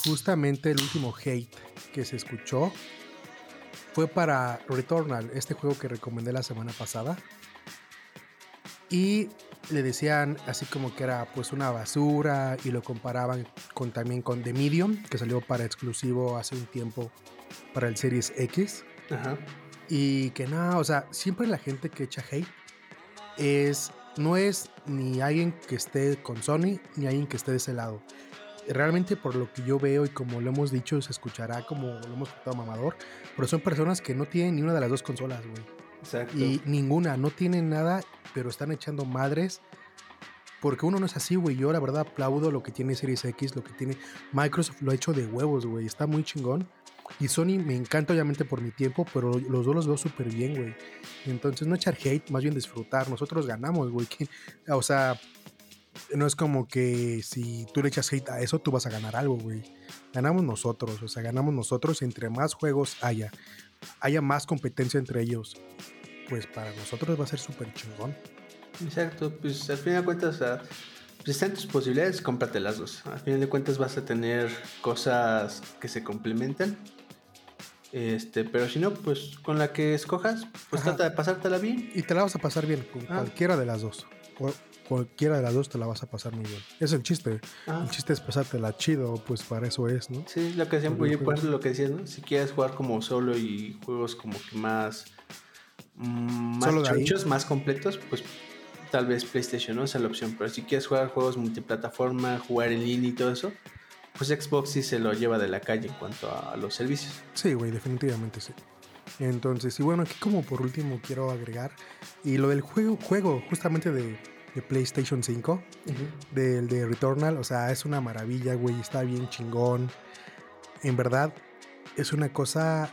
justamente el último hate que se escuchó fue para Returnal, este juego que recomendé la semana pasada. Y le decían así como que era pues una basura y lo comparaban con también con The Medium, que salió para exclusivo hace un tiempo para el Series X. Ajá. Y que no, o sea, siempre la gente que echa hate es no es ni alguien que esté con Sony ni alguien que esté de ese lado. Realmente por lo que yo veo y como lo hemos dicho, se escuchará como lo hemos contado mamador, pero son personas que no tienen ni una de las dos consolas, güey. Exacto. Y ninguna, no tienen nada, pero están echando madres. Porque uno no es así, güey. Yo la verdad aplaudo lo que tiene Series X, lo que tiene Microsoft, lo ha hecho de huevos, güey. Está muy chingón. Y Sony me encanta obviamente por mi tiempo, pero los dos los veo súper bien, güey. Entonces no echar hate, más bien disfrutar. Nosotros ganamos, güey. O sea, no es como que si tú le echas hate a eso, tú vas a ganar algo, güey. Ganamos nosotros, o sea, ganamos nosotros entre más juegos haya, haya más competencia entre ellos. Pues para nosotros va a ser súper chingón. Exacto, pues al fin de cuentas, pues están tus posibilidades, cómprate las dos. Al final de cuentas vas a tener cosas que se complementan este, pero si no, pues con la que escojas, pues trata de pasártela bien. Y te la vas a pasar bien con ah. cualquiera de las dos. O cualquiera de las dos te la vas a pasar muy bien. Es el chiste. Ah. El chiste es pasártela chido, pues para eso es, ¿no? Sí, lo que decían, pues, por lo que decías, ¿no? Si quieres jugar como solo y juegos como que más. Mm, más más completos, pues tal vez PlayStation no sea la opción. Pero si quieres jugar juegos multiplataforma, jugar en línea y todo eso, pues Xbox sí se lo lleva de la calle en cuanto a los servicios. Sí, güey, definitivamente sí. Entonces, y bueno, aquí como por último quiero agregar, y lo del juego, juego justamente de, PlayStation 5, del de Returnal, o sea, es una maravilla, güey, está bien chingón. En verdad, es una cosa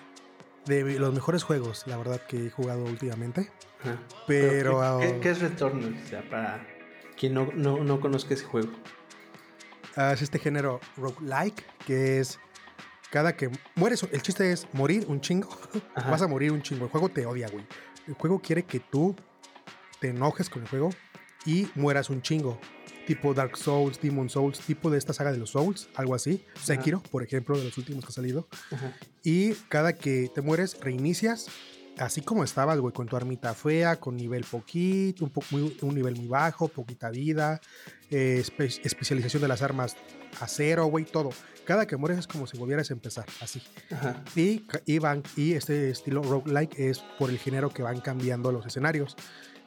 de los mejores juegos, la verdad, que he jugado últimamente. Pero... ¿qué, es Returnal? O sea, para quien no, no, no conozca ese juego es este género roguelike, que es cada que mueres, el chiste es morir un chingo. Ajá. Vas a morir un chingo. El juego te odia, güey. El juego quiere que tú te enojes con el juego y mueras un chingo. Tipo Dark Souls, Demon Souls, tipo de esta saga de los Souls, algo así. Sekiro, por ejemplo, de los últimos que ha salido. Ajá. Y cada que te mueres, reinicias así como estabas, güey, con tu armita fea, con nivel poquito, un, po- muy- un nivel muy bajo, poquita vida, eh, espe- especialización de las armas a cero, güey, todo. Cada que mueres es como si volvieras a empezar, así. Ajá. Y, y, van- y este estilo roguelike es por el género que van cambiando los escenarios.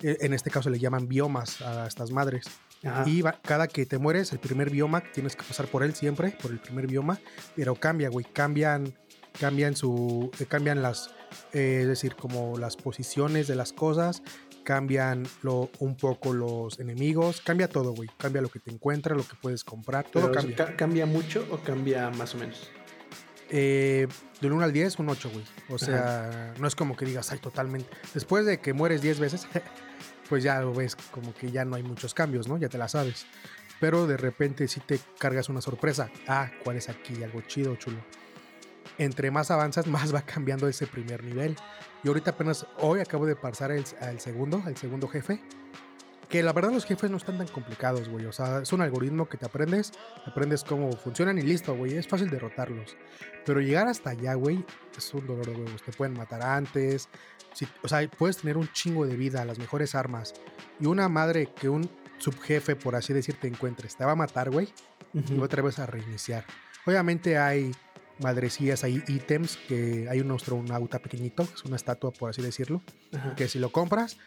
Eh, En este caso le llaman biomas a estas madres. Ajá. Y va- cada que te mueres, el primer bioma, tienes que pasar por él siempre, por el primer bioma, pero cambia, güey, cambian, cambian su, eh, cambian las, eh, es decir, como las posiciones de las cosas, cambian lo, un poco los enemigos, cambia todo, güey, cambia lo que te encuentras, lo que puedes comprar, todo Pero, cambia. ¿ca- ¿Cambia mucho o cambia más o menos? Eh, del 1 al 10, un 8, güey. O sea, no es como que digas, ay, totalmente. Después de que mueres 10 veces, pues ya lo ves como que ya no hay muchos cambios, ¿no? Ya te la sabes. Pero de repente sí te cargas una sorpresa. Ah, ¿cuál es aquí? Algo chido, chulo. Entre más avanzas, más va cambiando ese primer nivel. Y ahorita apenas hoy acabo de pasar al segundo, al segundo jefe. Que la verdad los jefes no están tan complicados, güey. O sea, es un algoritmo que te aprendes, aprendes cómo funcionan y listo, güey. Es fácil derrotarlos. Pero llegar hasta allá, güey, es un dolor de huevos. Te pueden matar antes. Si- o sea, puedes tener un chingo de vida, las mejores armas. Y una madre que un subjefe, por así decir, te encuentres, te va a matar, güey. Y otra vez a reiniciar. Obviamente hay madrecillas, hay ítems, que hay un astronauta pequeñito, es una estatua, por así decirlo Ajá. que si lo compras,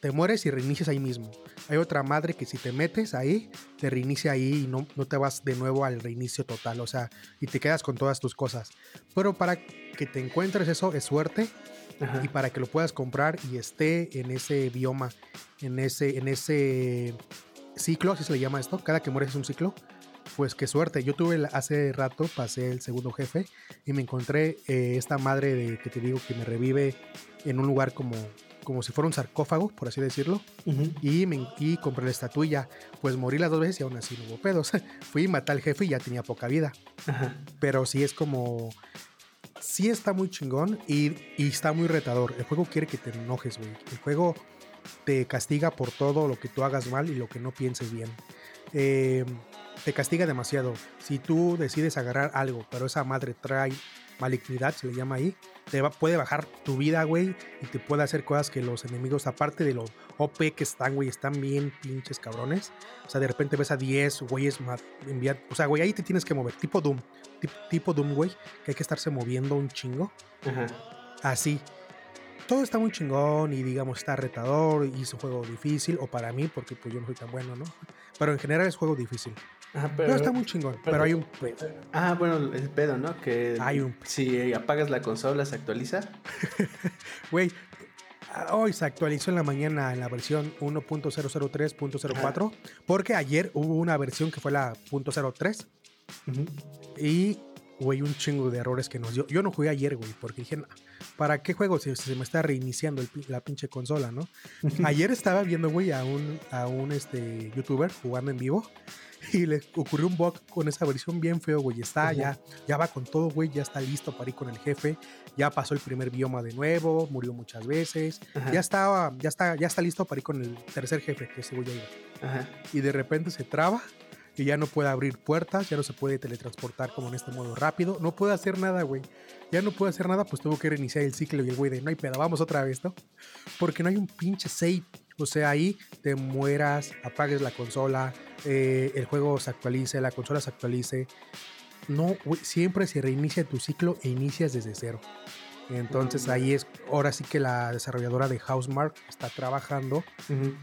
te mueres y reinicias ahí mismo. Hay otra madre que si te metes ahí, te reinicia ahí y no, no te vas de nuevo al reinicio total, o sea, y te quedas con todas tus cosas. Pero para que te encuentres eso es suerte Ajá. y para que lo puedas comprar y esté en ese bioma, en ese, en ese ciclo, así se le llama esto, cada que mueres es un ciclo. Pues qué suerte. Yo tuve hace rato, pasé el segundo jefe y me encontré eh, esta madre de que te digo que me revive en un lugar como, como si fuera un sarcófago, por así decirlo. Y, me, y compré la estatuilla. Pues morí las dos veces y aún así no hubo pedos. Fui y maté al jefe y ya tenía poca vida. Ajá. Pero sí es como. Sí está muy chingón y, y está muy retador. El juego quiere que te enojes, güey. El juego te castiga por todo lo que tú hagas mal y lo que no pienses bien. Eh, te castiga demasiado. Si tú decides agarrar algo, pero esa madre trae malignidad, se le llama ahí, te va- puede bajar tu vida, güey, y te puede hacer cosas que los enemigos, aparte de lo OP que están, güey, están bien pinches cabrones. O sea, de repente ves a 10 güeyes enviar, o sea, güey, ahí te tienes que mover, tipo Doom, tip- tipo Doom, güey, que hay que estarse moviendo un chingo. Ajá. Así. Todo está muy chingón y digamos está retador y es un juego difícil, o para mí, porque pues yo no soy tan bueno, ¿no? Pero en general es juego difícil. Ajá, Pero, pero, está muy chingón, pero, pero- hay un... Ah, bueno, el pedo, ¿no? Que Hay un- si apagas la consola se actualiza. Güey, hoy se actualizó en la mañana en la versión 1.003.04, porque ayer hubo una versión que fue la .03 Ujú. y, güey, un chingo de errores que nos dio. Yo no jugué ayer, güey, porque dije, "No, ¿para qué juego si se me está reiniciando el la pinche consola, no? Ayer estaba viendo, güey, a un, a un este, youtuber jugando en vivo y le ocurrió un bug con esa versión bien feo, güey. Está ya, ya va con todo, güey, ya está listo para ir con el jefe. Ya pasó el primer bioma de nuevo, murió muchas veces. Ya estaba, ya está, ya está listo para ir con el tercer jefe, que ese güey ya iba. Y de repente se traba y ya no puede abrir puertas, ya no se puede teletransportar como en este modo rápido. No puede hacer nada, güey. Ya no puede hacer nada, pues tuvo que reiniciar el ciclo y el güey de no hay pedo, vamos otra vez, ¿no? Porque no hay un pinche save. O sea, ahí te mueras, apagues la consola, eh, el juego se actualice, la consola se actualice. No, güey, siempre se reinicia tu ciclo e inicias desde cero. Entonces ahí es, ahora sí que la desarrolladora de Housemark está trabajando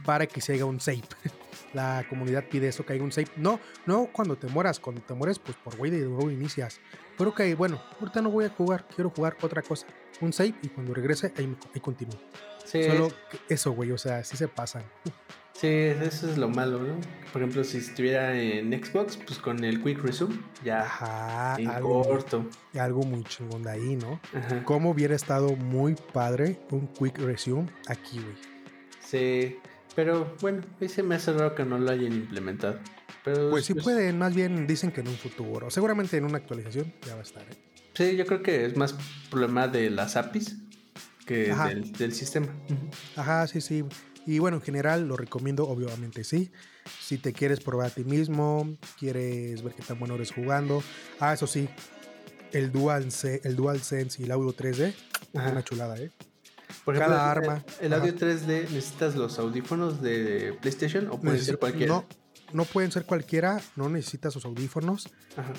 para que se haga un save. La comunidad pide eso, que haya un save. No, no cuando te mueras, cuando te mueres, pues por güey de nuevo inicias. Pero que, bueno, ahorita no voy a jugar, quiero jugar otra cosa. Un save y cuando regrese, ahí, ahí continúo. Sí, Solo eso, güey, o sea, sí se pasan. Sí, eso es lo malo, ¿no? Por ejemplo, si estuviera en Xbox, pues con el Quick Resume, ya Ajá, en algo, corto. algo muy chingón de ahí, ¿no? Ajá. Cómo hubiera estado muy padre un quick resume aquí, güey. Sí, pero bueno, ahí se me hace raro que no lo hayan implementado. Pero Pues sí pueden, más bien dicen que en un futuro, seguramente en una actualización ya va a estar. ¿eh? Sí, yo creo que es más problema de las APIs que del, del, sistema. Ajá, sí, sí. Y bueno, en general lo recomiendo, obviamente sí. Si te quieres probar a ti mismo, quieres ver qué tan bueno eres jugando. Ah, eso sí, el Dual, el Dual Sense y el audio 3D, una chulada, ¿eh? Por ejemplo, Cada arma. ¿El, audio 3D necesitas los audífonos de PlayStation o puede ser cualquiera? No, no pueden ser cualquiera, no necesitas los audífonos. Ajá.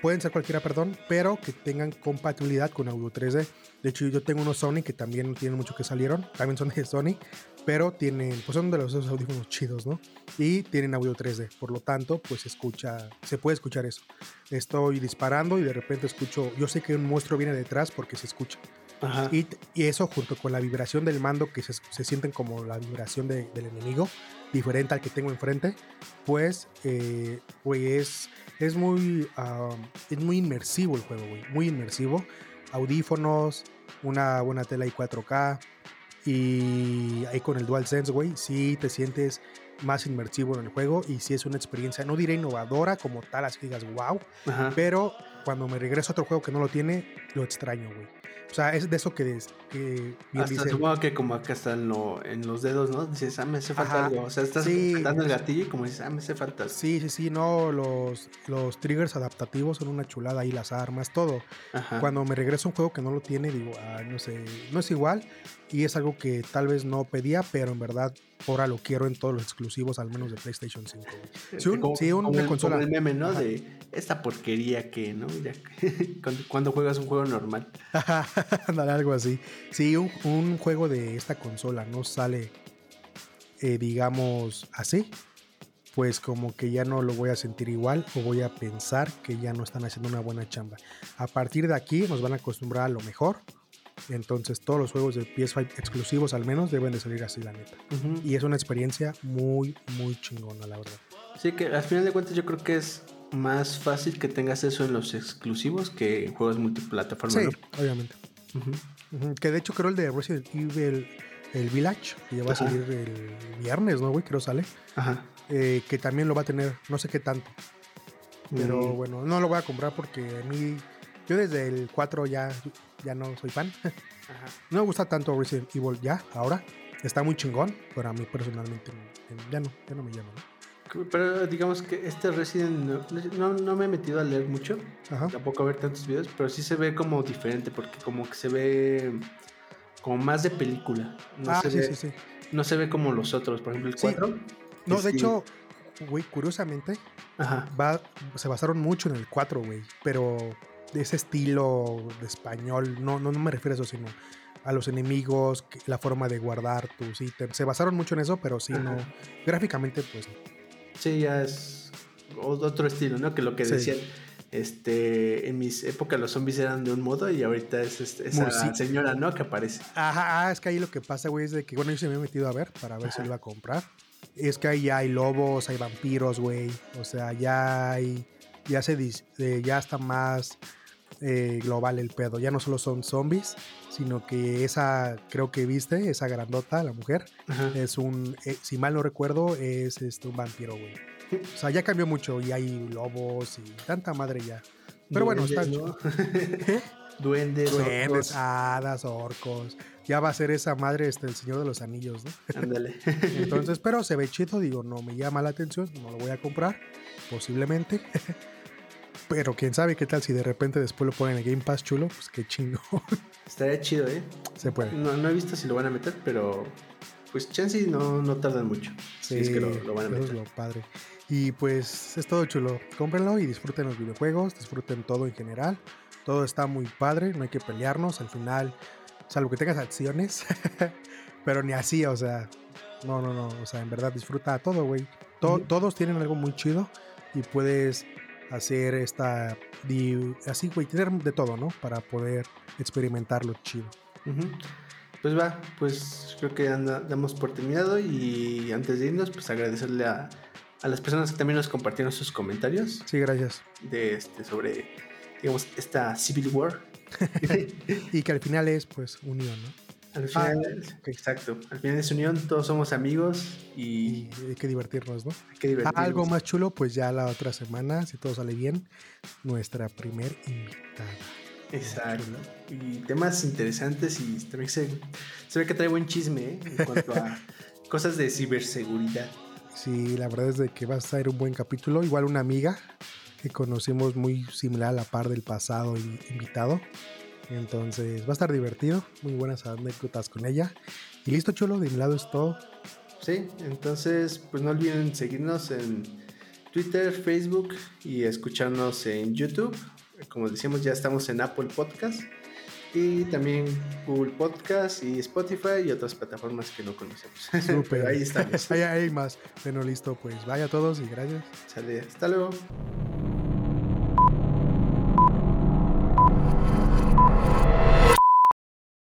Pueden ser cualquiera, perdón, pero que tengan compatibilidad con audio 3D. De hecho, yo tengo unos Sony que también no tienen mucho que salieron, también son de Sony, pero tienen, pues son de los audífonos chidos, ¿no? Y tienen audio 3D, por lo tanto, pues escucha, se puede escuchar eso. Estoy disparando y de repente escucho, yo sé que un monstruo viene detrás porque se escucha. Y, y, eso junto con la vibración del mando que se, se sienten como la vibración de, del enemigo, diferente al que tengo enfrente, pues, eh, pues es muy, es muy inmersivo el juego, güey. Muy inmersivo. Audífonos, una buena tela y 4K. Y ahí con el DualSense, güey, sí te sientes más inmersivo en el juego y sí es una experiencia, no diré innovadora como tal, así que digas wow, pero cuando me regreso a otro juego que no lo tiene, lo extraño, güey. O sea, es de eso que, que bien Hasta supongo que como acá está en, los dedos, ¿no? Dices, ah, me hace falta algo. O sea, estás dando el gatillo y como dices, ah, me hace falta. Sí, sí, sí, no, los, los triggers adaptativos son una chulada ahí, las armas, todo. Cuando me regreso a un juego que no lo tiene, digo, ah, no sé, no es igual. Y es algo que tal vez no pedía, pero en verdad ahora lo quiero en todos los exclusivos, al menos de PlayStation 5. Si, un, si una consola. el meme, ¿no? De esta porquería que, ¿no? cuando, juegas un juego normal. algo así. Si un, juego de esta consola no sale, eh, digamos, así, pues como que ya no lo voy a sentir igual o voy a pensar que ya no están haciendo una buena chamba. A partir de aquí nos van a acostumbrar a lo mejor entonces todos los juegos de PS5 exclusivos al menos deben de salir así, la neta. Y es una experiencia muy, muy chingona, la verdad. Sí, que al final de cuentas yo creo que es más fácil que tengas eso en los exclusivos que en juegos multiplataforma. Sí, obviamente. Que de hecho creo el de Resident Evil, el Village, que ya va a salir el viernes, ¿no, güey? Creo sale. Ajá. Eh, que también lo va a tener, no sé qué tanto. Pero bueno, no lo voy a comprar porque a mí, yo desde el 4 ya ya no soy fan. No me gusta tanto Resident Evil ya, ahora. Está muy chingón, pero a mí personalmente ya no, ya no me llama. Pero digamos que este Resident no, no, me he metido a leer mucho, tampoco a ver tantos videos, pero sí se ve como diferente, porque como que se ve como más de película. No ah, se sí, ve, sí, sí. No se ve como los otros, por ejemplo el 4. No, de hecho, güey, curiosamente, Va, se basaron mucho en el 4, güey, pero de ese estilo de español, no, no, me refiero a eso, sino a los enemigos, la forma de guardar tus ítems. Se basaron mucho en eso, pero sí, no. Gráficamente, pues. Sí, ya es otro estilo, ¿no? Que lo que decían. Este, en mis épocas los zombies eran de un modo y ahorita es este, esa señora, ¿no? Que aparece. Ajá, ah, es que ahí lo que pasa, güey, es de que, bueno, yo se me he metido a ver para ver si lo iba a comprar. Es que ahí ya hay lobos, hay vampiros, güey. O sea, ya hay ya se ya está más eh, global el pedo. Ya no solo son zombies, sino que esa, creo que viste, esa grandota, la mujer, es un, eh, si mal no recuerdo, es este, un vampiro, güey. O sea, ya cambió mucho y hay lobos y tanta madre ya. Pero bueno, está Duendes, Duendes, hadas, orcos. Ya va a ser esa madre este, el Señor de los Anillos, ¿no? Ándale. Entonces, pero se ve chido, digo, no me llama la atención, no lo voy a comprar, posiblemente. Pero quién sabe qué tal si de repente después lo ponen en Game Pass chulo, pues qué chingo. Estaría chido, ¿eh? Se puede. No, he visto si lo van a meter, pero pues chance no, no tardan mucho. Sí, es que lo, van a meter. es lo padre. Y pues es todo chulo. Cómprenlo y disfruten los videojuegos, disfruten todo en general. Todo está muy padre, no hay que pelearnos. Al final, salvo que tengas acciones, pero ni así, o sea, no, no, no. O sea, en verdad disfruta todo, güey. Todos tienen algo muy chido y puedes hacer esta. así, güey, tener de todo, ¿no? Para poder experimentarlo chido. Pues va, pues creo que damos por terminado y antes de irnos, pues agradecerle a, a las personas que también nos compartieron sus comentarios. Sí, gracias. De este, sobre, digamos, esta Civil War. y que al final es, pues, unión, ¿no? Al ah, final, exacto. Al final es unión, todos somos amigos y... hay que divertirnos, ¿no? Hay que divertirnos. Algo más chulo, pues ya la otra semana, si todo sale bien, nuestra primer invitada. Exacto. Y temas interesantes y también se, se ve que trae buen chisme ¿eh? en cuanto a cosas de ciberseguridad. Sí, la verdad es de que va a ser un buen capítulo. Igual una amiga que conocimos muy similar a la par del pasado invitado. Entonces va a estar divertido, muy buenas anécdotas con ella. Y listo, chulo, de mi lado es todo. Sí, entonces pues no olviden seguirnos en Twitter, Facebook y escucharnos en YouTube. Como decíamos, ya estamos en Apple Podcast y también Google Podcast y Spotify y otras plataformas que no conocemos. Super. ahí estamos. ahí hay más. Bueno, listo, pues vaya a todos y gracias. Sale, hasta luego. you